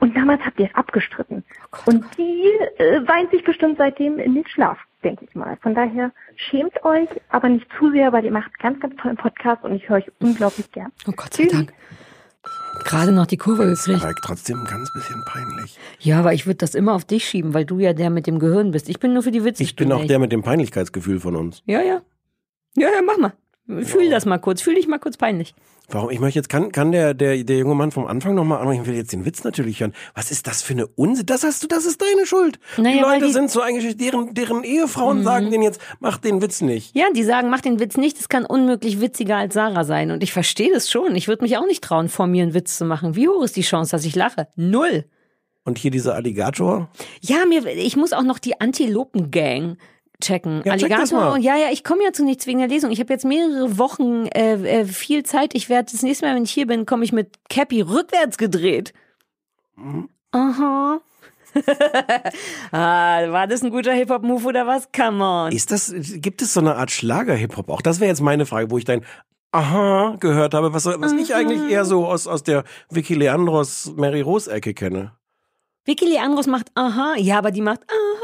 Und damals habt ihr es abgestritten. Und die äh, weint sich bestimmt seitdem in den Schlaf, denke ich mal. Von daher schämt euch, aber nicht zu sehr, weil ihr macht ganz, ganz tollen Podcast und ich höre euch unglaublich gern. Oh Gott sei Dank. Gerade noch die Kurve gekriegt. Aber trotzdem ein ganz bisschen peinlich. Ja, aber ich würde das immer auf dich schieben, weil du ja der mit dem Gehirn bist. Ich bin nur für die Witze. Ich bin auch der mit dem Peinlichkeitsgefühl von uns. Ja, ja. Ja, ja, mach mal. Fühl das mal kurz. Fühl dich mal kurz peinlich. Warum? Ich möchte jetzt, kann, kann der, der, der junge Mann vom Anfang nochmal anrufen? Ich will jetzt den Witz natürlich hören. Was ist das für eine Unsinn? Das hast du, das ist deine Schuld. Naja, die Leute die- sind so eingeschüchtert, deren, deren Ehefrauen sagen denen jetzt, mach den Witz nicht. Ja, die sagen, mach den Witz nicht, es kann unmöglich witziger als Sarah sein. Und ich verstehe das schon. Ich würde mich auch nicht trauen, vor mir einen Witz zu machen. Wie hoch ist die Chance, dass ich lache? Null. Und hier dieser Alligator? Ja, mir, ich muss auch noch die Antilopen-Gang checken. Ja, check das mal. ja, ja, ich komme ja zu nichts wegen der Lesung. Ich habe jetzt mehrere Wochen äh, äh, viel Zeit. Ich werde das nächste Mal, wenn ich hier bin, komme ich mit Cappy rückwärts gedreht. Mhm. Aha. ah, war das ein guter Hip-Hop-Move oder was? Come on. Ist das, gibt es so eine Art Schlager-Hip-Hop auch? Das wäre jetzt meine Frage, wo ich dein Aha gehört habe, was, was ich eigentlich eher so aus, aus der Vicky Leandros Mary Rose Ecke kenne. Vicky Leandros macht Aha. Ja, aber die macht Aha.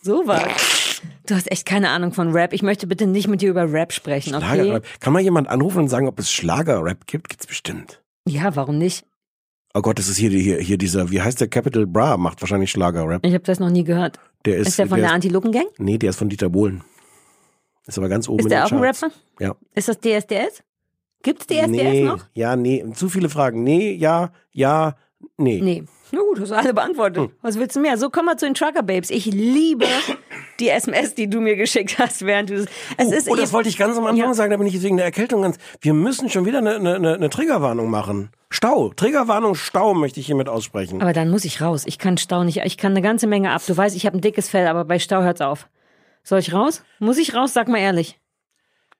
So was. Du hast echt keine Ahnung von Rap. Ich möchte bitte nicht mit dir über Rap sprechen, okay? Schlagerrap. Kann mal jemand anrufen und sagen, ob es Schlagerrap gibt? Gibt's bestimmt. Ja, warum nicht? Oh Gott, das ist hier, hier, hier dieser, wie heißt der Capital Bra, macht wahrscheinlich Schlagerrap. Ich habe das noch nie gehört. Der ist, Ist der von der Antilopen-Gang? Nee, der ist von Dieter Bohlen. Ist aber ganz oben Ist in der den auch ein Charts. Rapper? Ja. Ist das DSDS? Gibt's DSDS nee, noch? Ja, nee. Zu viele Fragen. Nee, ja, ja, nee. Nee. Na gut, hast du alle beantwortet. Was willst du mehr? So, kommen wir zu den Trucker Babes. Ich liebe die SMS, die du mir geschickt hast, während du es Oh, ist oh, das wollte ich ganz am Anfang Ja. sagen, da bin ich wegen der Erkältung ganz. Wir müssen schon wieder eine, eine, eine, eine Triggerwarnung machen. Stau. Triggerwarnung, Stau möchte ich hiermit aussprechen. Aber dann muss ich raus. Ich kann Stau nicht. Ich kann eine ganze Menge ab. Du weißt, ich habe ein dickes Fell, aber bei Stau hört's auf. Soll ich raus? Muss ich raus? Sag mal ehrlich.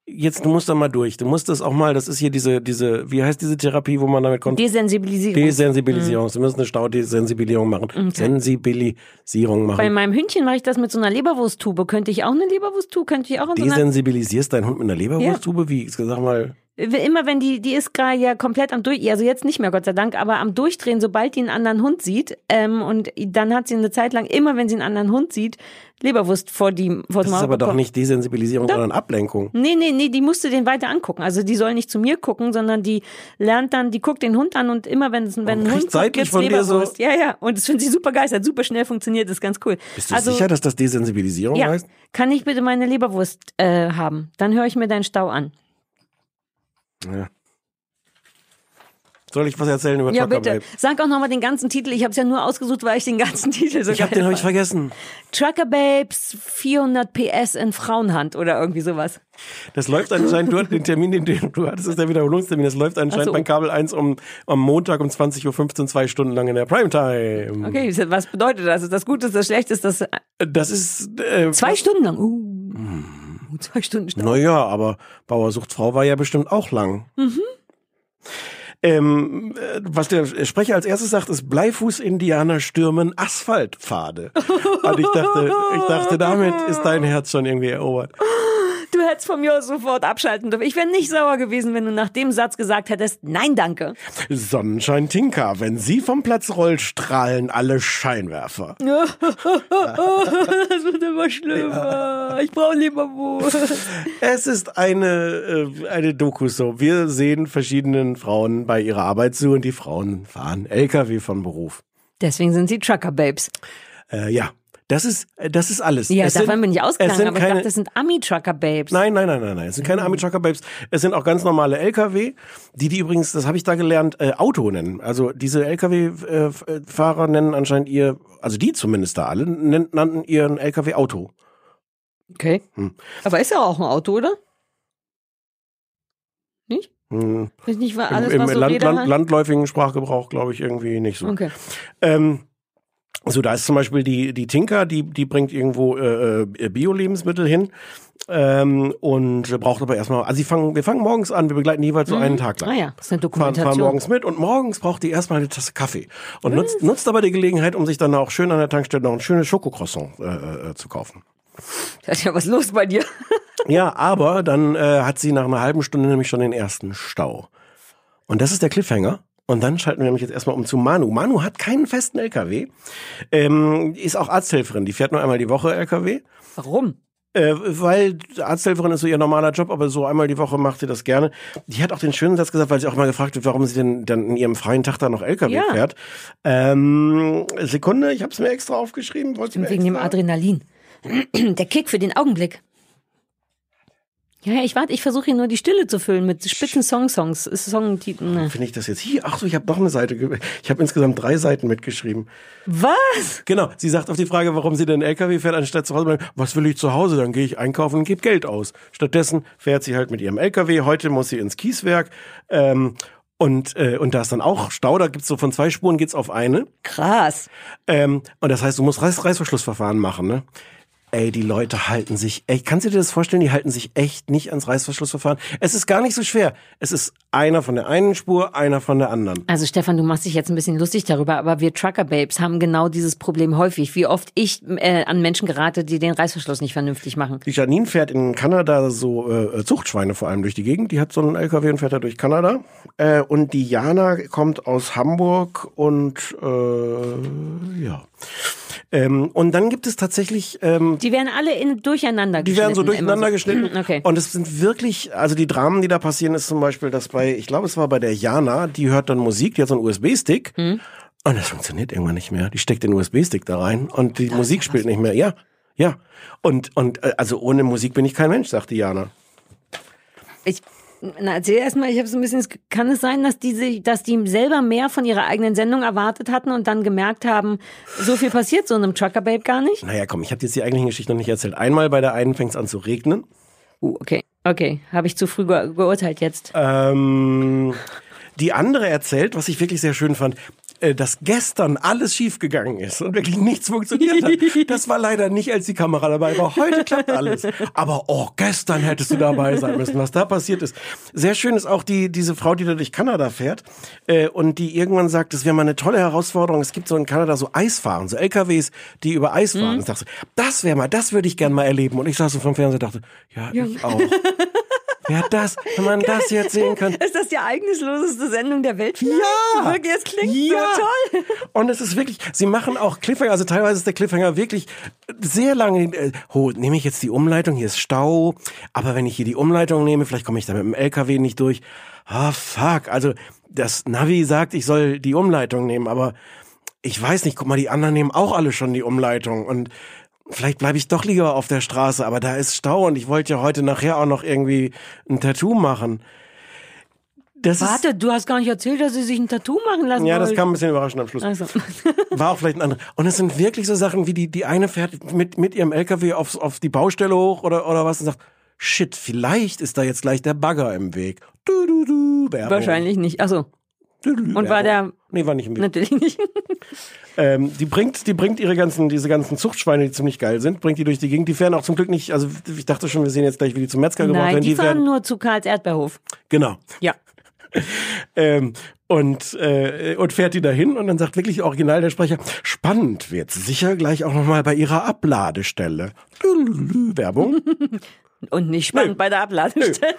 Jetzt, du musst da mal durch. Du musst das auch mal, das ist hier diese, diese, wie heißt diese Therapie, wo man damit kommt? Desensibilisierung. Desensibilisierung. Du musst eine Staudesensibilisierung machen. Sensibilisierung Bei machen. meinem Hündchen mache ich das mit so einer Leberwursttube. Könnte ich auch eine Leberwursttube? Könnte ich auch in so einer Desensibilisierst deinen Hund mit einer Leberwursttube? Wie? Sag mal. Immer wenn die, die ist gerade ja komplett am Durch, also jetzt nicht mehr, Gott sei Dank, aber am Durchdrehen, sobald die einen anderen Hund sieht, ähm, und dann hat sie eine Zeit lang, immer wenn sie einen anderen Hund sieht, Leberwurst vor die, vor Das ist aber doch nicht Desensibilisierung, Doch. sondern Ablenkung. Nee, nee, nee, die musste den weiter angucken. Also die soll nicht zu mir gucken, sondern die lernt dann, die guckt den Hund an und immer wenn es wenn ein Hund seitlich gibt's dir so- Leberwurst. Ja, ja. Und das finde ich super geil, hat super schnell funktioniert, das ist ganz cool. Bist du also, sicher, dass das Desensibilisierung Ja. heißt? Kann ich bitte meine Leberwurst äh, haben? Dann höre ich mir deinen Stau an. Ja. Soll ich was erzählen über Ja, Trucker bitte. Babe? Sag auch nochmal den ganzen Titel. Ich habe es ja nur ausgesucht, weil ich den ganzen Titel so Ich hab geil den hab ich vergessen. Trucker Babes 400 PS in Frauenhand oder irgendwie sowas. Das läuft anscheinend dort, den Termin, den du du hattest, ist der Wiederholungstermin. Das läuft anscheinend so. bei Kabel 1 um, am Montag um 20.15 Uhr, zwei Stunden lang in der Primetime. Okay, was bedeutet das? Ist das gut, ist das schlecht, ist das Das ist, äh, zwei Stunden lang? Uh, zwei Stunden Stau. Naja, aber Bauersuchtfrau war ja bestimmt auch lang. Mhm. Ähm, äh, was der Sprecher als erstes sagt, ist Bleifuß-Indianer stürmen Asphaltpfade. Und ich dachte, ich dachte, damit ist dein Herz schon irgendwie erobert. Du hättest von mir sofort abschalten dürfen. Ich wäre nicht sauer gewesen, wenn du nach dem Satz gesagt hättest, nein, danke. Sonnenschein Tinka, wenn sie vom Platz rollt, strahlen alle Scheinwerfer. das wird immer schlimmer. Ich brauche Leberwurst. Es ist eine, äh, eine Doku so. Wir sehen verschiedenen Frauen bei ihrer Arbeit zu und die Frauen fahren LKW von Beruf. Deswegen sind sie Trucker Babes. Äh, ja, das ist, äh, das ist alles. Ja, Es davon sind- bin ich ausgegangen, aber ich keine- dachte, das sind Ami-Trucker Babes. Nein, nein, nein, nein, nein. Es sind keine Army Trucker Babes. Es sind auch ganz normale LKW, die die übrigens, das habe ich da gelernt, äh, Auto nennen. Also diese LKW-Fahrer nennen anscheinend ihr, also die zumindest da alle, nannten ihren LKW Auto. Okay. Hm. Aber ist ja auch ein Auto, oder? Nicht? Hm. Ist nicht wa- Im, alles, im was so Land, Land, landläufigen Sprachgebrauch glaube ich irgendwie nicht so. Okay. Ähm, so, da ist zum Beispiel die, die Tinker, die, die bringt irgendwo äh, äh, Bio-Lebensmittel hin ähm, und braucht aber erstmal, also sie fangen, wir fangen morgens an, wir begleiten jeweils so einen Tag lang. Ah ja, das ist eine Fahren, Dokumentation. fahren morgens mit und morgens braucht die erstmal eine Tasse Kaffee und nutzt, nutzt aber die Gelegenheit, um sich dann auch schön an der Tankstelle noch ein schönes Schokocroissant äh, äh, zu kaufen. Da ist ja was los bei dir. Ja, aber dann äh, hat sie nach einer halben Stunde nämlich schon den ersten Stau. Und das ist der Cliffhanger. Und dann schalten wir nämlich jetzt erstmal um zu Manu. Manu hat keinen festen LKW, ähm, ist auch Arzthelferin. Die fährt nur einmal die Woche LKW. Warum? Äh, weil Arzthelferin ist so ihr normaler Job, aber so einmal die Woche macht sie das gerne. Die hat auch den schönen Satz gesagt, weil sie auch mal gefragt wird, warum sie denn dann in ihrem freien Tag da noch LKW Ja. fährt. Ähm, Sekunde, ich habe es mir extra aufgeschrieben. Wollt's mir Wegen dem extra? Adrenalin. Der Kick für den Augenblick. Ja, ja, ich warte, ich versuche hier nur die Stille zu füllen mit spitzen Song-Songs, Songtiteln. Ne. Finde ich das jetzt hier? Ach so, ich habe noch eine Seite. Ich habe insgesamt drei Seiten mitgeschrieben. Was? Genau. Sie sagt auf die Frage, warum sie denn LKW fährt, anstatt zu Hause bleiben. Was will ich zu Hause? Dann gehe ich einkaufen und gebe Geld aus. Stattdessen fährt sie halt mit ihrem LKW. Heute muss sie ins Kieswerk. Ähm, und, äh, und da ist dann auch Stau. Da gibt's so von zwei Spuren geht's auf eine. Krass. Ähm, und das heißt, du musst Reiß Reißverschlussverfahren machen, ne? Ey, die Leute halten sich echt, kannst du dir das vorstellen? Die halten sich echt nicht ans Reißverschlussverfahren. Es ist gar nicht so schwer. Es ist einer von der einen Spur, einer von der anderen. Also Stefan, du machst dich jetzt ein bisschen lustig darüber, aber wir Trucker Babes haben genau dieses Problem häufig. Wie oft ich äh, an Menschen gerate, die den Reißverschluss nicht vernünftig machen. Die Janine fährt in Kanada so äh, Zuchtschweine vor allem durch die Gegend. Die hat so einen LKW und fährt da durch Kanada. Äh, und die Jana kommt aus Hamburg und äh, ja. Ähm, und dann gibt es tatsächlich ähm, Die werden alle in, durcheinander Die geschnitten. werden so durcheinander immer geschnitten. Okay. Und es sind wirklich, also die Dramen, die da passieren, ist zum Beispiel, dass bei, ich glaube, es war bei der Jana, die hört dann Musik, die hat so einen USB-Stick. Hm. Und das funktioniert irgendwann nicht mehr. Die steckt den USB-Stick da rein und die Musik spielt nicht mehr. Ja, ja. Und, und äh, also ohne Musik bin ich kein Mensch, sagt die Jana. Ich, Na, erzähl erstmal, ich habe so ein bisschen, kann es sein, dass die, sich- dass die selber mehr von ihrer eigenen Sendung erwartet hatten und dann gemerkt haben, so viel passiert so einem Trucker Babe gar nicht? Naja, komm, ich habe jetzt die eigentliche Geschichte noch nicht erzählt. Einmal bei der einen fängt es an zu regnen. Uh, okay, okay, habe ich zu früh ge geurteilt jetzt. Ähm, die andere erzählt, was ich wirklich sehr schön fand, äh, dass gestern alles schiefgegangen ist und wirklich nichts funktioniert hat. Das war leider nicht, als die Kamera dabei war. Heute klappt alles. Aber oh, gestern hättest du dabei sein müssen, was da passiert ist. Sehr schön ist auch die diese Frau, die da durch Kanada fährt äh, und die irgendwann sagt, das wäre mal eine tolle Herausforderung. Es gibt so in Kanada so Eisfahren, so LKWs, die über Eis fahren. Und sagst, das wäre mal, das würde ich gern mal erleben. Und ich saß so vom Fernseher und dachte, ja, ich auch. Wer hat das, wenn man das jetzt sehen kann? Ist das die ereignisloseste Sendung der Welt? vielleicht? Ja! Wirklich, es klingt Ja! so toll. Und es ist wirklich, sie machen auch Cliffhanger, also teilweise ist der Cliffhanger wirklich sehr lange, oh, nehme ich jetzt die Umleitung, hier ist Stau, aber wenn ich hier die Umleitung nehme, vielleicht komme ich da mit dem LKW nicht durch. Ah, fuck, also das Navi sagt, ich soll die Umleitung nehmen, aber ich weiß nicht, guck mal, die anderen nehmen auch alle schon die Umleitung und vielleicht bleibe ich doch lieber auf der Straße, aber da ist Stau und ich wollte ja heute nachher auch noch irgendwie ein Tattoo machen. Das ist, Warte, du hast gar nicht erzählt, dass sie sich ein Tattoo machen lassen ja, das wollte. kam ein bisschen überraschend am Schluss. Also. War auch vielleicht ein anderer. Und es sind wirklich so Sachen, wie die, die eine fährt mit, mit ihrem LKW aufs, auf die Baustelle hoch oder, oder was und sagt, shit, vielleicht ist da jetzt gleich der Bagger im Weg. Du, du, du, Werbung. Wahrscheinlich nicht. Du, Und war Werbung. Nee, war nicht im Weg. natürlich nicht. Ähm, die bringt, die bringt ihre ganzen, diese ganzen Zuchtschweine, die ziemlich geil sind, bringt die durch die Gegend. Die fahren auch zum Glück nicht, also ich dachte schon, wir sehen jetzt gleich, wie die zum Metzger gebracht Nein, werden. die fahren werden, nur zu Karls Erdbeerhof. genau. Ja. Ähm, und, äh, und fährt die dahin und dann sagt wirklich original der Sprecher, spannend wird's sicher gleich auch nochmal bei ihrer Abladestelle. Werbung. Und nicht spannend Nö. bei der Abladestelle.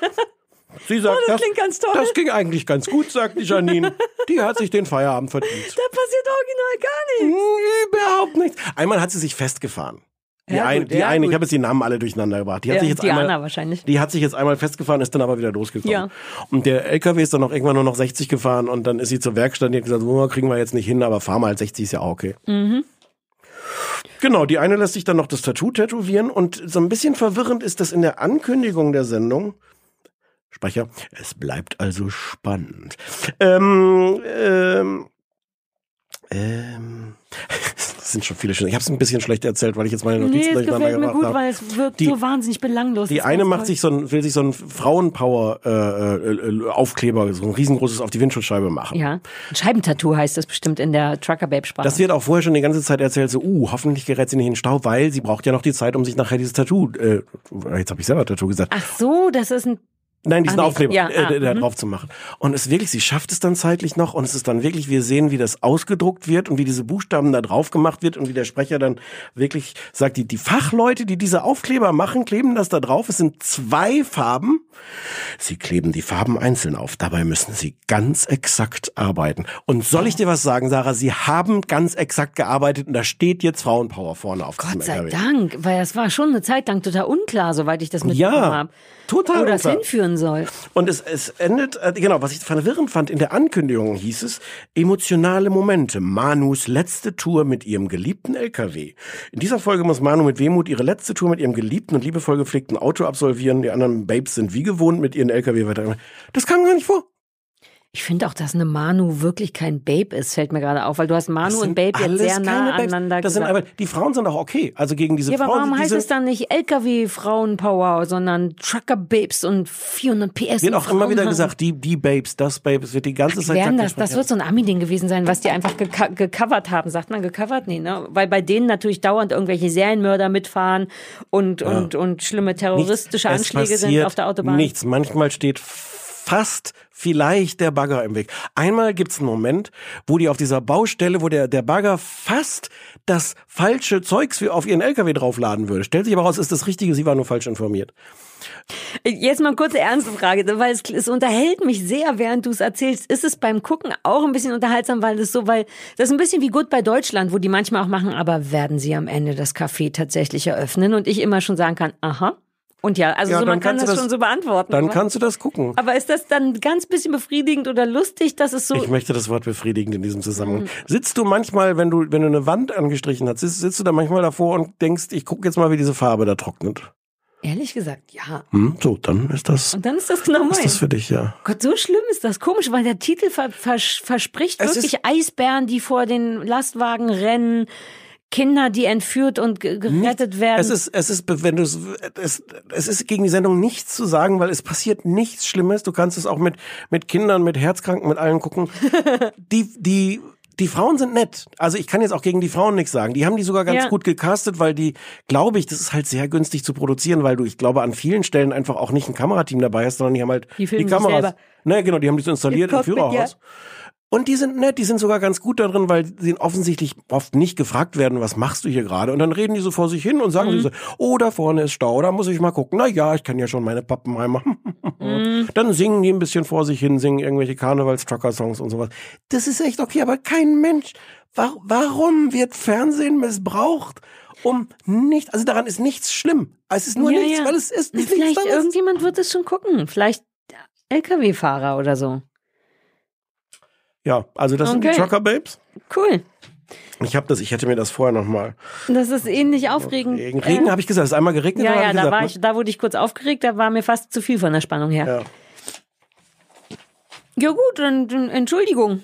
Sie sagt, Oh, das klingt ganz toll. Das ging eigentlich ganz gut, sagt die Janine. Die hat sich den Feierabend verdient. Da passiert original gar nichts. Hm, Überhaupt nichts. Einmal hat sie sich festgefahren. Die, Ja, ein, gut, die ja, eine, ich gut. habe jetzt die Namen alle durcheinander gebracht. Die hat Ja, sich jetzt Diana einmal, wahrscheinlich. Die hat sich jetzt einmal festgefahren, ist dann aber wieder losgekommen. Ja. Und der LKW ist dann auch irgendwann nur noch 60 gefahren und dann ist sie zur Werkstatt und die hat gesagt, so kriegen wir jetzt nicht hin, aber fahr mal 60 ist ja auch okay. Mhm. Genau, die eine lässt sich dann noch das Tattoo tätowieren und so ein bisschen verwirrend ist das in der Ankündigung der Sendung. Sprecher, es bleibt also spannend. Ähm, ähm, ähm, das sind schon viele schöne. Ich habe es ein bisschen schlecht erzählt, weil ich jetzt meine Nee, Notizen es durcheinander gefällt mir gut, habe. weil es wirkt Die- so wahnsinnig belanglos. Die eine macht toll. sich so ein, will sich so ein Frauenpower äh, äh, Aufkleber, so ein riesengroßes auf die Windschutzscheibe machen. Ja, ein Scheibentattoo heißt das bestimmt in der Trucker-Babe-Sprache. Das wird auch vorher schon die ganze Zeit erzählt, so, uh, hoffentlich gerät sie nicht in den Stau, weil sie braucht ja noch die Zeit, um sich nachher dieses Tattoo, äh, jetzt habe ich selber Tattoo gesagt, Ach so, das ist ein... Nein, diesen nee. Aufkleber Ja, äh, ah, da mhm. drauf zu machen. Und es wirklich, sie schafft es dann zeitlich noch und es ist dann wirklich, wir sehen, wie das ausgedruckt wird und wie diese Buchstaben da drauf gemacht wird und wie der Sprecher dann wirklich sagt, die, die Fachleute, die diese Aufkleber machen, kleben das da drauf. Es sind zwei Farben. Sie kleben die Farben einzeln auf. Dabei müssen sie ganz exakt arbeiten. Und soll ich dir was sagen, Sarah? Sie haben ganz exakt gearbeitet und da steht jetzt Frauenpower vorne auf Gott sei LKW. Dank, weil das war schon eine Zeit lang total unklar, soweit ich das mitbekommen Ja, habe. total Wo das unklar. Hinführen soll. Und es, es endet, äh, genau, was ich verwirrend fand, in der Ankündigung hieß es, emotionale Momente, Manus letzte Tour mit ihrem geliebten LKW. In dieser Folge muss Manu mit Wehmut ihre letzte Tour mit ihrem geliebten und liebevoll gepflegten Auto absolvieren. Die anderen Babes sind wie gewohnt mit ihren LKW weiter. Das kam gar nicht vor. Ich finde auch, dass eine Manu wirklich kein Babe ist, fällt mir gerade auf, weil du hast Manu und Babe jetzt sehr nah aneinander das sind aber, Die Frauen sind auch okay. Also gegen diese ja, aber Frauen. warum heißt es dann nicht LKW-Frauenpower, sondern Trucker-Babes und 400 PS? wird auch immer wieder gesagt, die, die Babes, das Babes, wird die ganze Zeit Werden gesagt. das, das wird so ein Ami-Ding gewesen sein, was die einfach geco gecovert haben. Sagt man gecovert? Nee, ne? Weil bei denen natürlich dauernd irgendwelche Serienmörder mitfahren und, und, und schlimme terroristische Nichts. Anschläge sind auf der Autobahn. Nichts. Manchmal steht fast vielleicht der Bagger im Weg. Einmal gibt's einen Moment, wo die auf dieser Baustelle, wo der, der Bagger fast das falsche Zeugs auf ihren LKW draufladen würde. Stellt sich aber raus, ist das Richtige, sie war nur falsch informiert. Jetzt mal kurze ernste Frage, weil es, es unterhält mich sehr, während du es erzählst. Ist es beim Gucken auch ein bisschen unterhaltsam, weil es so, weil das ist ein bisschen wie gut bei Deutschland, wo die manchmal auch machen, aber werden sie am Ende das Café tatsächlich eröffnen und ich immer schon sagen kann, aha. Und ja, also Ja, so, man kann das, das- schon so beantworten. Dann aber, kannst du das gucken. aber ist das dann ganz bisschen befriedigend oder lustig, dass es so Ich möchte das Wort befriedigend in diesem Zusammenhang. Mhm. Sitzt du manchmal, wenn du, wenn du eine Wand angestrichen hast, sitzt, sitzt du da manchmal davor und denkst, ich gucke jetzt mal, wie diese Farbe da trocknet? Ehrlich gesagt, ja. Hm, so, dann ist das, Und dann ist das genau ist das für dich, ja. Gott, so schlimm ist das. Komisch, weil der Titel ver vers verspricht Es wirklich Eisbären, die vor den Lastwagen rennen, Kinder, die entführt und ge- gerettet werden. Es ist, es ist, wenn du es, es, ist gegen die Sendung nichts zu sagen, weil es passiert nichts Schlimmes. Du kannst es auch mit, mit Kindern, mit Herzkranken, mit allen gucken. die, die, die Frauen sind nett. Also ich kann jetzt auch gegen die Frauen nichts sagen. Die haben die sogar ganz Ja. gut gecastet, weil die, glaube ich, das ist halt sehr günstig zu produzieren, weil du, ich glaube, an vielen Stellen einfach auch nicht ein Kamerateam dabei hast, sondern die haben halt Die sich Kameras. Ne, genau, die haben die so installiert im, Cockpit, Führerhaus. Und die sind nett, die sind sogar ganz gut da drin, weil sie offensichtlich oft nicht gefragt werden, was machst du hier gerade? Und dann reden die so vor sich hin und sagen Mhm. sie so, oh, da vorne ist Stau, da muss ich mal gucken. Na ja, ich kann ja schon meine Pappenheimer. Mhm. Dann singen die ein bisschen vor sich hin, singen irgendwelche Karnevals-Trucker-Songs und sowas. Das ist echt okay, aber kein Mensch. Wa warum wird Fernsehen missbraucht? Um nicht, also daran ist nichts schlimm. Es ist nur Ja, nichts, ja. weil es ist Na, nichts Vielleicht irgendjemand wird es schon gucken. Vielleicht LKW-Fahrer oder so. Ja, also das sind die Okay. Trucker-Babes. Cool. Ich habe das, ich hätte mir das vorher noch mal Das ist ähnlich aufregend. Regen, Regen Äh, habe ich gesagt, es ist einmal geregnet. Ja, ja, da, gesagt, war ne? ich, da wurde ich kurz aufgeregt, da war mir fast zu viel von der Spannung her. Ja. Ja, gut, dann, dann Entschuldigung.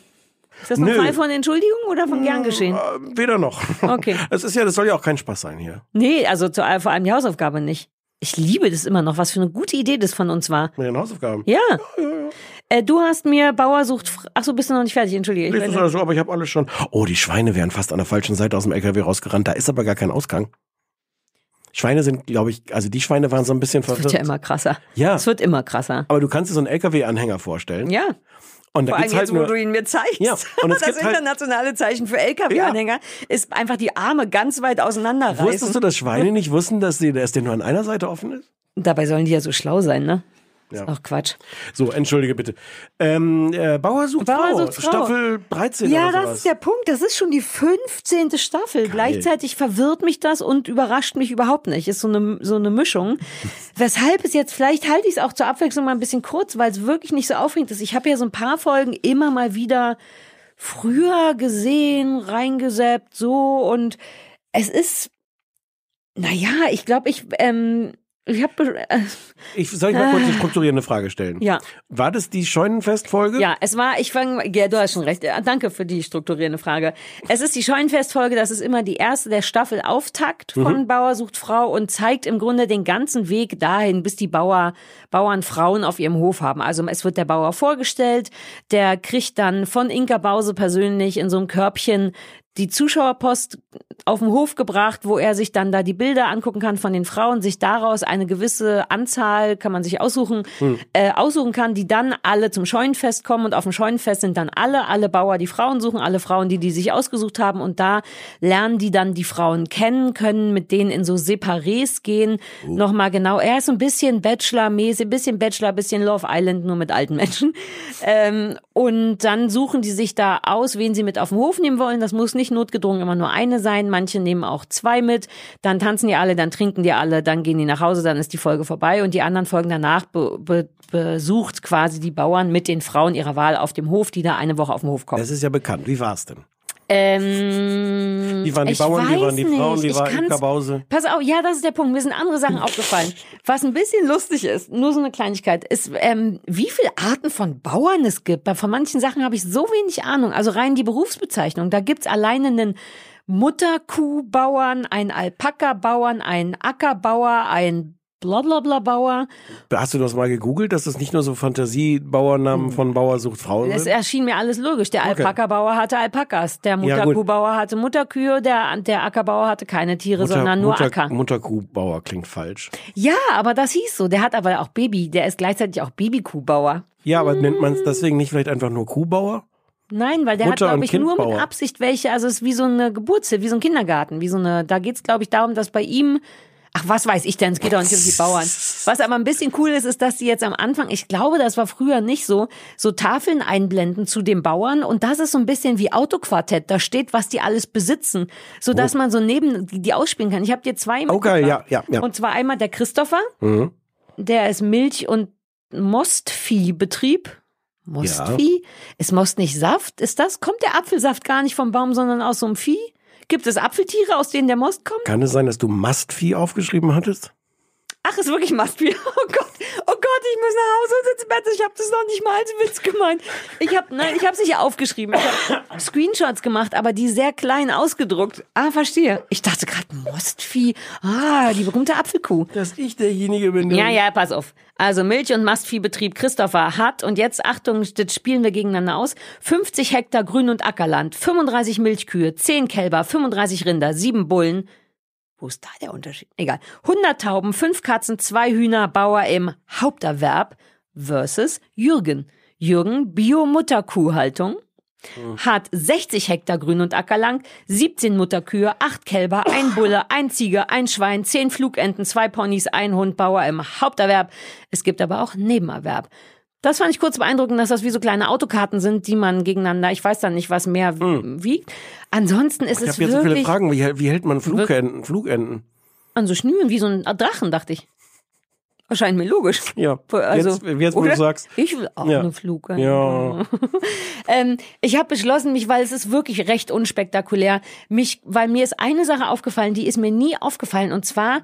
Ist das ein Nö. Fall von Entschuldigung oder von gern geschehen? Äh, Weder noch. Okay. Es ist ja, das soll ja auch kein Spaß sein hier. Nee, also zu, vor allem die Hausaufgabe nicht. Ich liebe das immer noch, was für eine gute Idee das von uns war. Mit den Hausaufgaben. Ja. Äh, du hast mir Bauer sucht. Ach so, bist du noch nicht fertig? Entschuldige. Ich bin- so, so, aber ich habe alles schon. Oh, die Schweine wären fast an der falschen Seite aus dem LKW rausgerannt. Da ist aber gar kein Ausgang. Schweine sind, glaube ich, also die Schweine waren so ein bisschen Es wird verwirrt. ja immer krasser. Ja, Es wird immer krasser. aber du kannst dir so einen LKW-Anhänger vorstellen. Ja. Und da Vor allem halt jetzt, wo du ihn mir zeigst. Ja, und es das gibt halt- internationale Zeichen für LKW-Anhänger ist einfach die Arme ganz weit auseinanderreißen. Wusstest du, dass Schweine nicht wussten, dass die, dass der nur an einer Seite offen ist? Dabei sollen die ja so schlau sein, ne? Ja. Ist auch Quatsch. So, entschuldige bitte. Ähm, äh, Bauer sucht Bauer Frau, sucht Frau. Staffel 13 Ja, das ist der Punkt. Das ist schon die 15. Staffel. Gleichzeitig verwirrt mich das und überrascht mich überhaupt nicht. Ist so eine, so eine Mischung. Weshalb es jetzt, vielleicht halte ich es auch zur Abwechslung mal ein bisschen kurz, weil es wirklich nicht so aufregend ist. Ich habe ja so ein paar Folgen immer mal wieder früher gesehen, reingesäppt, so und es ist, naja, ich glaube, ich, ähm, ich habe, äh, Ich soll ich mal kurz eine strukturierende Frage stellen. ja. War das die Scheunenfestfolge? Ja, es war, ich fange, ja, du hast schon recht. Danke für die strukturierende Frage. Es ist die Scheunenfestfolge, das ist immer die erste der Staffel Auftakt von Bauer sucht Frau und zeigt im Grunde den ganzen Weg dahin, bis die Bauer, Bauern Frauen auf ihrem Hof haben. Also es wird der Bauer vorgestellt, der kriegt dann von Inka Bause persönlich in so einem Körbchen die Zuschauerpost auf den Hof gebracht, wo er sich dann da die Bilder angucken kann von den Frauen, sich daraus eine gewisse Anzahl, kann man sich aussuchen, äh, aussuchen kann, die dann alle zum Scheunenfest kommen. Und auf dem Scheunenfest sind dann alle, alle Bauer, die Frauen suchen, alle Frauen, die die sich ausgesucht haben. Und da lernen die dann die Frauen kennen, können mit denen in so Separés gehen, nochmal genau, er ist ein bisschen Bachelor-mäßig, bisschen Bachelor, bisschen Love Island, nur mit alten Menschen. Ähm, und dann suchen die sich da aus, wen sie mit auf den Hof nehmen wollen, das muss nicht notgedrungen immer nur eine sein, manche nehmen auch zwei mit, dann tanzen die alle, dann trinken die alle, dann gehen die nach Hause, dann ist die Folge vorbei und die anderen Folgen danach be be besucht quasi die Bauern mit den Frauen ihrer Wahl auf dem Hof, die da eine Woche auf den Hof kommen. Das ist ja bekannt. Wie war's denn? Ähm, Wie waren die Bauern, wie waren die Frauen, nicht. wie Ich war Bause? Pass auf, ja, das ist der Punkt. Mir sind andere Sachen aufgefallen. Was ein bisschen lustig ist, nur so eine Kleinigkeit, ist, ähm, wie viele Arten von Bauern es gibt. Von manchen Sachen habe ich so wenig Ahnung. Also rein die Berufsbezeichnung. Da gibt's alleine einen Mutterkuhbauern, einen Alpaka-Bauern, einen Ackerbauer, einen Blablabla-Bauer. Hast du das mal gegoogelt, dass das nicht nur so Fantasiebauernamen von Bauer sucht Frau Es sind? erschien mir alles logisch. Der. Alpaka-Bauer hatte Alpakas, der. Mutterkuhbauer hatte Mutterkühe, der, der Ackerbauer hatte keine Tiere, sondern nur Mutter, Acker. Mutterkuhbauer klingt falsch. Ja, aber das hieß so. Der hat aber auch Baby, der ist gleichzeitig auch Babykuhbauer. Ja, aber nennt man es deswegen nicht vielleicht einfach nur Kuhbauer? Nein, weil der Mutter hat, glaube ich, nur mit. Absicht welche, also es ist wie so eine Geburtshilfe, wie so ein Kindergarten, wie so eine, da geht's, glaube ich, darum, dass bei ihm, ach, was weiß ich denn, es geht doch nicht um die Bauern. Was aber ein bisschen cool ist, ist, dass sie jetzt am Anfang, ich glaube, das war früher nicht so, so Tafeln einblenden zu den Bauern und das ist so ein bisschen wie Autoquartett, da steht, was die alles besitzen, so dass man so neben die, ausspielen kann. Ich habe dir zwei Okay, mitgebracht. ja, ja, ja. Und zwar einmal der Christopher, Mhm. der ist Milch- und Mostviehbetrieb. Mostvieh? Ist Most nicht Saft? Ist das? Kommt der Apfelsaft gar nicht vom Baum, sondern aus so einem Vieh? Gibt es Apfeltiere, aus denen der Most kommt? Kann es sein, dass du Mastvieh aufgeschrieben hattest? Ach, ist wirklich Mastbier. Oh Gott, oh Gott, ich muss nach Hause und ins Bett. Ich habe das noch nicht mal als Witz gemeint. Ich habe, nein, ich habe es nicht aufgeschrieben. Ich habe Screenshots gemacht, aber die sehr klein ausgedruckt. Ah, verstehe. Ich dachte gerade Mostvieh. Ah, die berühmte Apfelkuh. Dass ich derjenige bin, der Ja, ja, pass auf. Also Milch- und Mastviehbetrieb Christopher hat, und jetzt Achtung, das spielen wir gegeneinander aus, 50 Hektar Grün- und Ackerland, 35 Milchkühe, 10 Kälber, 35 Rinder, 7 Bullen. Wo ist da der Unterschied? Egal. 100 Tauben, 5 Katzen, 2 Hühner, Bauer im Haupterwerb versus Jürgen. Jürgen, Bio-Mutterkuhhaltung, hat 60 Hektar Grün- und Ackerland, 17 Mutterkühe, 8 Kälber, ein Bulle, ein Ziege, ein Schwein, 10 Flugenten, 2 Ponys, ein Hund, Bauer im Haupterwerb. Es gibt aber auch Nebenerwerb. Das fand ich kurz beeindruckend, dass das wie so kleine Autokarten sind, die man gegeneinander, ich weiß dann nicht, was mehr wiegt. Ansonsten ist Ich es habe jetzt so viele wirklich Fragen. Wie, wie hält man Flugenten? Flugenten? an so Schnüren wie so ein Drachen, dachte ich. Erscheint mir logisch. Ja. Also, jetzt, jetzt wo du sagst. Ich will auch Ja. eine Flug. Ja. ähm, ich habe beschlossen, mich, weil es ist wirklich recht unspektakulär, mich, weil mir ist eine Sache aufgefallen, die ist mir nie aufgefallen und zwar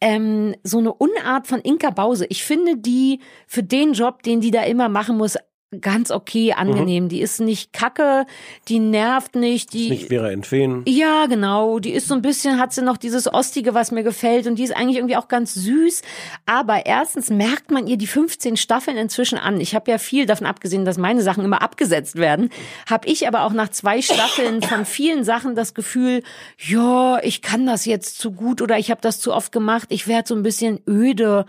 ähm, so eine Unart von Inka Bause. Ich finde die für den Job, den die da immer machen muss, ganz okay, angenehm. Die ist nicht kacke, die nervt nicht, die Nicht Vera Entfehn. ja, genau. Die ist so ein bisschen, hat sie noch dieses Ostige, was mir gefällt. Und die ist eigentlich irgendwie auch ganz süß. Aber erstens merkt man ihr die 15 Staffeln inzwischen an. Ich habe ja viel davon abgesehen, dass meine Sachen immer abgesetzt werden. Habe ich aber auch nach zwei Staffeln von vielen Sachen das Gefühl, ja, ich kann das jetzt zu gut oder ich habe das zu oft gemacht. Ich werde so ein bisschen öde,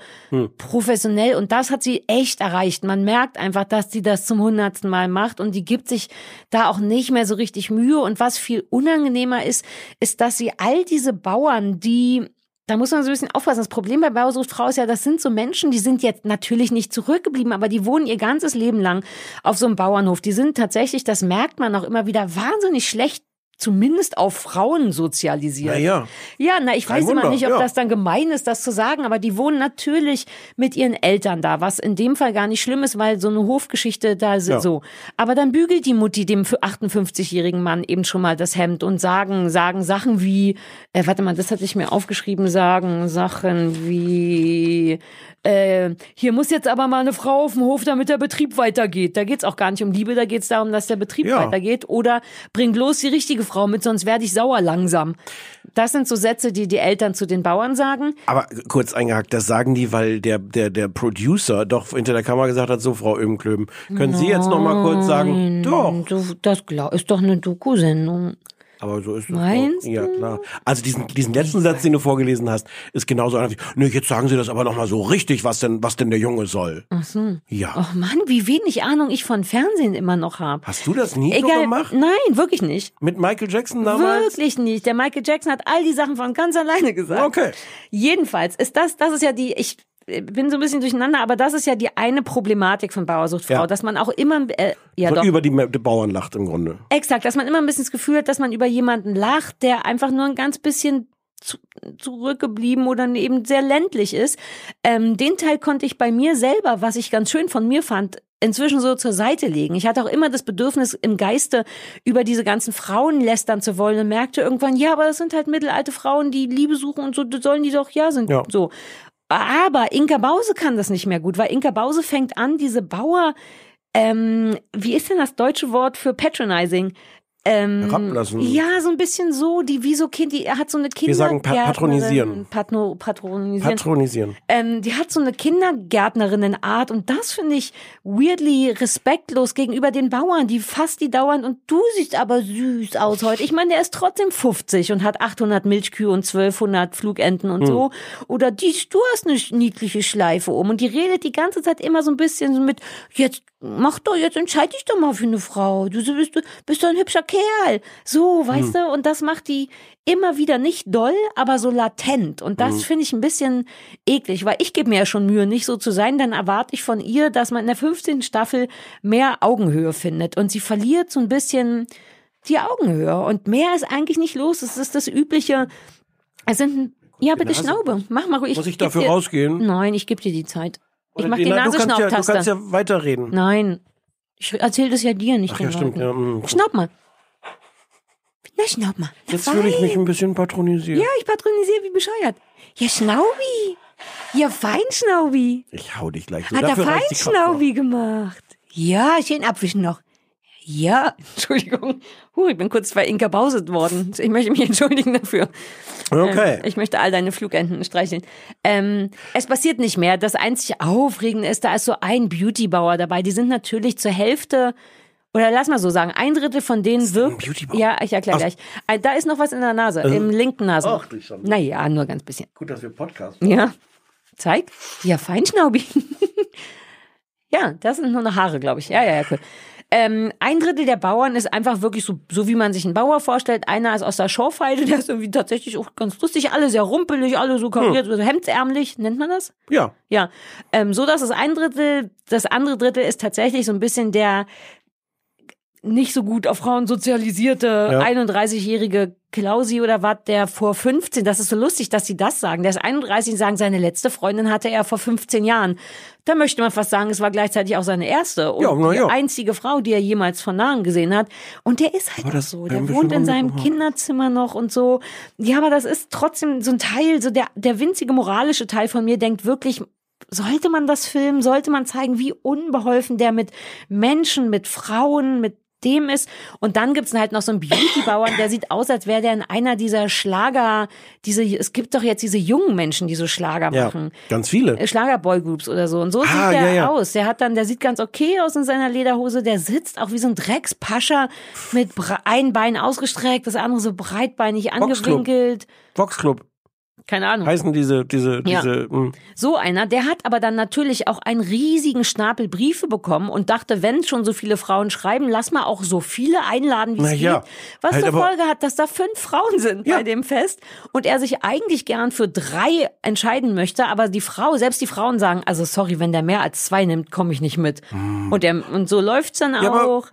professionell. Und das hat sie echt erreicht. Man merkt einfach, dass sie das zum hundertsten Mal macht und die gibt sich da auch nicht mehr so richtig Mühe. Und was viel unangenehmer ist, ist, dass sie all diese Bauern, die da muss man so ein bisschen aufpassen. Das Problem bei Bauersucht ist ja, das sind so Menschen, die sind jetzt natürlich nicht zurückgeblieben, aber die wohnen ihr ganzes Leben lang auf so einem Bauernhof. Die sind tatsächlich, das merkt man auch immer wieder, wahnsinnig schlecht zumindest auf Frauen sozialisiert. Na ja. Ja, na, ich Kein weiß immer nicht, ob ja. das dann gemein ist, das zu sagen, aber die wohnen natürlich mit ihren Eltern da, was in dem Fall gar nicht schlimm ist, weil so eine Hofgeschichte da ist Ja. so. Aber dann bügelt die Mutti dem für 58-jährigen Mann eben schon mal das Hemd und sagen, sagen Sachen wie, äh, warte mal, das hatte ich mir aufgeschrieben, sagen Sachen wie, äh, hier muss jetzt aber mal eine Frau auf dem Hof, damit der Betrieb weitergeht. Da geht's auch gar nicht um Liebe, da geht's darum, dass der Betrieb Ja. weitergeht. Oder bring bloß die richtige Frau mit, sonst werde ich sauer langsam. Das sind so Sätze, die die Eltern zu den Bauern sagen. Aber kurz eingehakt, das sagen die, weil der, der, der Producer doch hinter der Kamera gesagt hat, so Frau Öbenklöben, können Sie jetzt noch mal kurz sagen, doch. Du, das ist doch eine Doku-Sendung. Aber so ist es. Meinst doch. Ja, klar. Also diesen, diesen letzten Satz, den du vorgelesen hast, ist genauso einer wie, nö, jetzt sagen Sie das aber noch mal so richtig, was denn, was denn der Junge soll. Ach so. Ja. Ach Mann, wie wenig Ahnung ich von Fernsehen immer noch habe. Hast du das nie so Egal, gemacht? nein, wirklich nicht. Mit Michael Jackson damals? Wirklich nicht. Der Michael Jackson hat all die Sachen von ganz alleine gesagt. Okay. Jedenfalls ist das, das ist ja die, ich bin so ein bisschen durcheinander, aber das ist ja die eine Problematik von Bauersuchtfrau, Ja. dass man auch immer, äh, ja doch, über die, die Bauern lacht im Grunde. exakt, dass man immer ein bisschen das Gefühl hat, dass man über jemanden lacht, der einfach nur ein ganz bisschen zu, zurückgeblieben oder eben sehr ländlich ist. Ähm, den Teil konnte ich bei mir selber, was ich ganz schön von mir fand, inzwischen so zur Seite legen. Ich hatte auch immer das Bedürfnis im Geiste über diese ganzen Frauen lästern zu wollen und merkte irgendwann, ja, aber das sind halt mittelalte Frauen, die Liebe suchen und so, sollen die doch ja sind Ja. so. Aber Inka Bause kann das nicht mehr gut, weil Inka Bause fängt an, diese Bauer, ähm, wie ist denn das deutsche Wort für patronizing? Ähm, Herablassen. Ja, so ein bisschen so, die wie so Kind, die er hat so eine Kinder Wir sagen pa- patronisieren. Patno, patronisieren. Patronisieren. ähm, die hat so eine Kindergärtnerinnenart und das finde ich weirdly respektlos gegenüber den Bauern, die fasst die dauernd und du siehst aber süß aus heute. Ich meine, der ist trotzdem 50 und hat 800 Milchkühe und 1200 Flugenten und so. Oder die, du hast eine niedliche Schleife um und die redet die ganze Zeit immer so ein bisschen so mit, jetzt mach doch, jetzt entscheid dich doch mal für eine Frau. Du bist, bist doch ein hübscher Kerl. So, weißt du? Und das macht die immer wieder nicht doll, aber so latent. Und das finde ich ein bisschen eklig, weil ich gebe mir ja schon Mühe, nicht so zu sein. Dann erwarte ich von ihr, dass man in der 15. Staffel mehr Augenhöhe findet. Und sie verliert so ein bisschen die Augenhöhe. Und mehr ist eigentlich nicht los. Es ist das übliche. Es sind, ja, bitte. Schnaube. Mach mal ruhig. Muss ich dafür dir- rausgehen? Nein, ich gebe dir die Zeit. Ich Oder mach die Na, du kannst ja, du Nasenschnaubtaste. kannst ja weiterreden. Nein. Ich erzähle das ja dir, nicht Ach ja, stimmt. Ja, mm. Schnaub mal. Na, schnaub mal. Na, Jetzt fühle ich mich fein. ein bisschen patronisiert. Ja, ich patronisiere wie bescheuert. Ja, Schnaubi. Ja, Feinschnaubi. Ich hau dich gleich so. Hat er Dafür Kraft noch. Feinschnaubi gemacht. Ja, schön abwischen noch. Ja, Entschuldigung. Huh, ich bin kurz verinka Bauset worden. Ich möchte mich entschuldigen dafür. Okay. Ähm, ich möchte all deine Flugenten streicheln. Ähm, es passiert nicht mehr. Das einzig Aufregende ist, da ist so ein Beautybauer dabei. Die sind natürlich zur Hälfte oder lass mal so sagen, ein Drittel von denen wirkt. Ja, ich erkläre gleich. Äh, Da ist noch was in der Nase, im linken Nasen. Ach, du Schande. Naja, nur ganz bisschen. Gut, dass wir Podcast Ja. Zeig. Ja, Feinschnaubi. ja, das sind nur noch Haare, glaube ich. Ja, ja, ja, cool. Ähm, ein Drittel der Bauern ist einfach wirklich so, so wie man sich einen Bauer vorstellt. Einer ist aus der Schorfheide, der ist irgendwie tatsächlich auch ganz lustig. Alle sehr rumpelig, alle so kariert, so hemdsärmlich, nennt man das? Ja. Ja, ähm, so dass es ein Drittel, das andere Drittel ist tatsächlich so ein bisschen der nicht so gut auf Frauen sozialisierte Ja. 31-jährige Klausi oder was, der vor 15, das ist so lustig, dass sie das sagen. Der ist 31 und sagen, seine letzte Freundin hatte er vor 15 Jahren. Da möchte man fast sagen, es war gleichzeitig auch seine erste und Ja, na die ja. einzige Frau, die er jemals von nahen gesehen hat. Und der ist halt Aber das so. Der wohnt in seinem. Kinderzimmer noch und so. Ja, aber das ist trotzdem so ein Teil, so der, der winzige moralische Teil von mir denkt wirklich, sollte man das filmen? Sollte man zeigen, wie unbeholfen der mit Menschen, mit Frauen, mit dem ist. Und dann gibt's halt noch so einen Beauty-Bauern, der sieht aus, als wäre der in einer dieser Schlager, diese, es gibt doch jetzt diese jungen Menschen, die so Schlager Ja. machen. Ganz viele. Äh, Schlagerboygroups oder so. Und so Ah, sieht der ja, ja. aus. Der hat dann, der sieht ganz okay aus in seiner Lederhose. Der sitzt auch wie so ein Dreckspascher mit ein Bein ausgestreckt, das andere so breitbeinig angewinkelt. Vox Club Keine Ahnung. heißen diese, diese, Ja. diese. hm. So einer, der hat aber dann natürlich auch einen riesigen Stapel Briefe bekommen und dachte, wenn schon so viele Frauen schreiben, lass mal auch so viele einladen, wie es ja, geht. Was halt zur Folge hat, dass da fünf Frauen sind Ja. bei dem Fest und er sich eigentlich gern für drei entscheiden möchte, aber die Frau, selbst die Frauen sagen, also sorry, wenn der mehr als zwei nimmt, komme ich nicht mit. Und, der, und so läuft's dann Hm. Auch.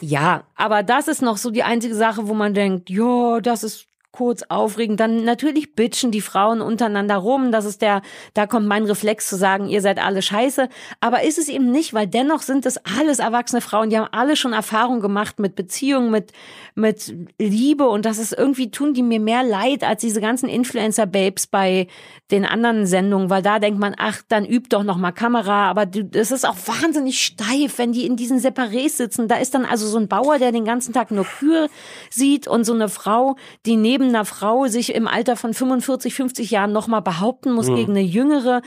Ja, aber das ist noch so die einzige Sache, wo man denkt, ja, das ist kurz aufregend. Dann natürlich bitchen die Frauen untereinander rum. Das ist der, da kommt mein Reflex zu sagen, ihr seid alle scheiße. Aber ist es eben nicht, weil dennoch sind es alles erwachsene Frauen, die haben alle schon Erfahrung gemacht mit Beziehungen, mit, mit Liebe und das ist irgendwie, tun die mir mehr leid als diese ganzen Influencer-Babes bei den anderen Sendungen, weil da denkt man, ach, dann übt doch noch mal Kamera, aber du- das ist auch wahnsinnig steif, wenn die in diesen Separés sitzen. Da ist dann also so ein Bauer, der den ganzen Tag nur Kühe sieht und so eine Frau, die neben einer Frau sich im Alter von 45, 50 Jahren noch mal behaupten muss gegen eine jüngere.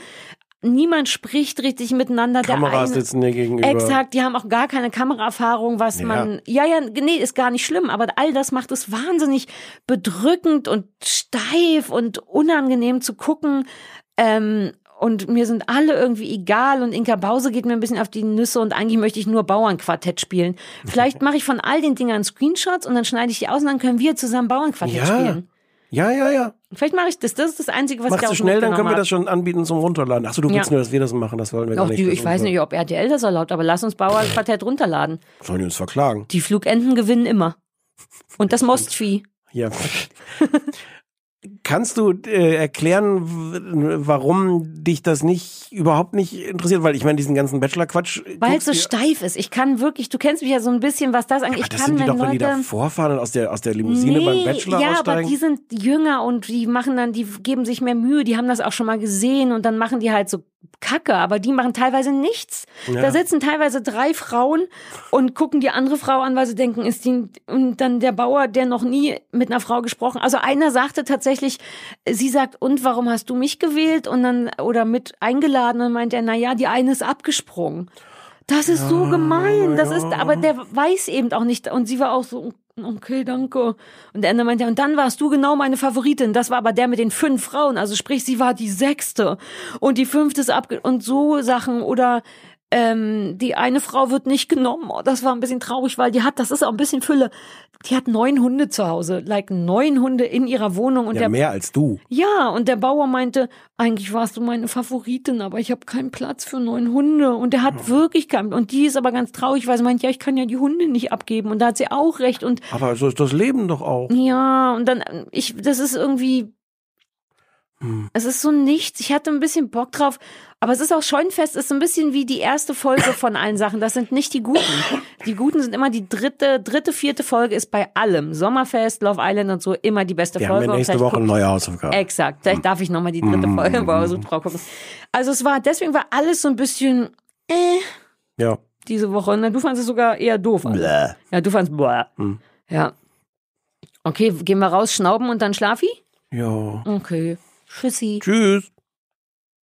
Niemand spricht richtig miteinander. Der Kameras eine- sitzen dir gegenüber. Exakt, die haben auch gar keine Kameraerfahrung, was Ja. man, ja, ja, nee, ist gar nicht schlimm, aber all das macht es wahnsinnig bedrückend und steif und unangenehm zu gucken. Ähm, und mir sind alle irgendwie egal und Inka Bause geht mir ein bisschen auf die Nüsse und eigentlich möchte ich nur Bauernquartett spielen. Vielleicht mache ich von all den Dingern Screenshots und dann schneide ich die aus und dann können wir zusammen Bauernquartett Ja. spielen. Ja, ja, ja. Vielleicht mache ich das. Das ist das Einzige, was Machst ich du schnell, dann können wir das schon anbieten zum Runterladen. Achso, du willst Ja. nur, dass wir das machen, das wollen wir Auch nicht. die, ich weiß nicht, ob RTL das erlaubt, aber lass uns Bauernquartett runterladen. Sollen die uns verklagen? Die Flugenten gewinnen immer. Und das Mostvieh. Ja. Kannst du äh, erklären, warum dich das nicht überhaupt nicht interessiert? Weil ich meine, diesen ganzen Bachelor-Quatsch. Weil es so steif ist. Ich kann wirklich, du kennst mich ja so ein bisschen, was das angeht. Aber Ich das kann, sind die wenn doch, wenn die da vorfahren und aus der, aus der Limousine beim Bachelor ja, aussteigen. aber die sind jünger und die machen dann, die geben sich mehr Mühe, die haben das auch schon mal gesehen und dann machen die halt so Kacke, aber die machen teilweise nichts. Ja. Da sitzen teilweise drei Frauen und gucken die andere Frau an, weil sie denken, ist die, und dann der Bauer, der noch nie mit einer Frau gesprochen, also einer sagte tatsächlich, sie sagt, und warum hast du mich gewählt? Und dann, oder mit eingeladen und meint er, na ja, die eine ist abgesprungen. Das ist so gemein. Das ist, aber der weiß eben auch nicht. Und sie war auch so, okay, danke. Und der andere meinte, und dann warst du genau meine Favoritin. Das war aber der mit den fünf Frauen. Also sprich, sie war die sechste. Und die fünfte ist abge, und so Sachen. Oder, ähm, die eine Frau wird nicht genommen. Oh, das war ein bisschen traurig, weil die hat, das ist auch ein bisschen Fülle. Die hat neun Hunde zu Hause. Like neun Hunde in ihrer Wohnung. Und ja, der mehr als du. ja, und der Bauer meinte, eigentlich warst du meine Favoritin, aber ich habe keinen Platz für neun Hunde. Und der hat wirklich keinen. Und die ist aber ganz traurig, weil sie meint, ja, ich kann ja die Hunde nicht abgeben. Und da hat sie auch recht. Und Aber so ist das Leben doch auch. ja, und dann, ich, das ist irgendwie, Es ist so nichts. Ich hatte ein bisschen Bock drauf. Aber es ist auch Scheunenfest, ist so ein bisschen wie die erste Folge von allen Sachen. Das sind nicht die guten. Die guten sind immer die dritte, dritte, vierte Folge ist bei allem. Sommerfest, Love Island und so immer die beste Wir haben Folge. ja Und nächste Woche guck- neue Hausaufgaben. Exakt. Vielleicht darf ich nochmal die dritte Folge bei Suchfrau gucken. Also es war, deswegen war alles so ein bisschen, äh, Ja. diese Woche. Ne? Du fandest es sogar eher doof. alles. Bläh. Ja, du fandst, boah. Hm. Ja. Okay, gehen wir raus, schnauben und dann Schlafi? Ja. Okay. Tschüssi. Tschüss.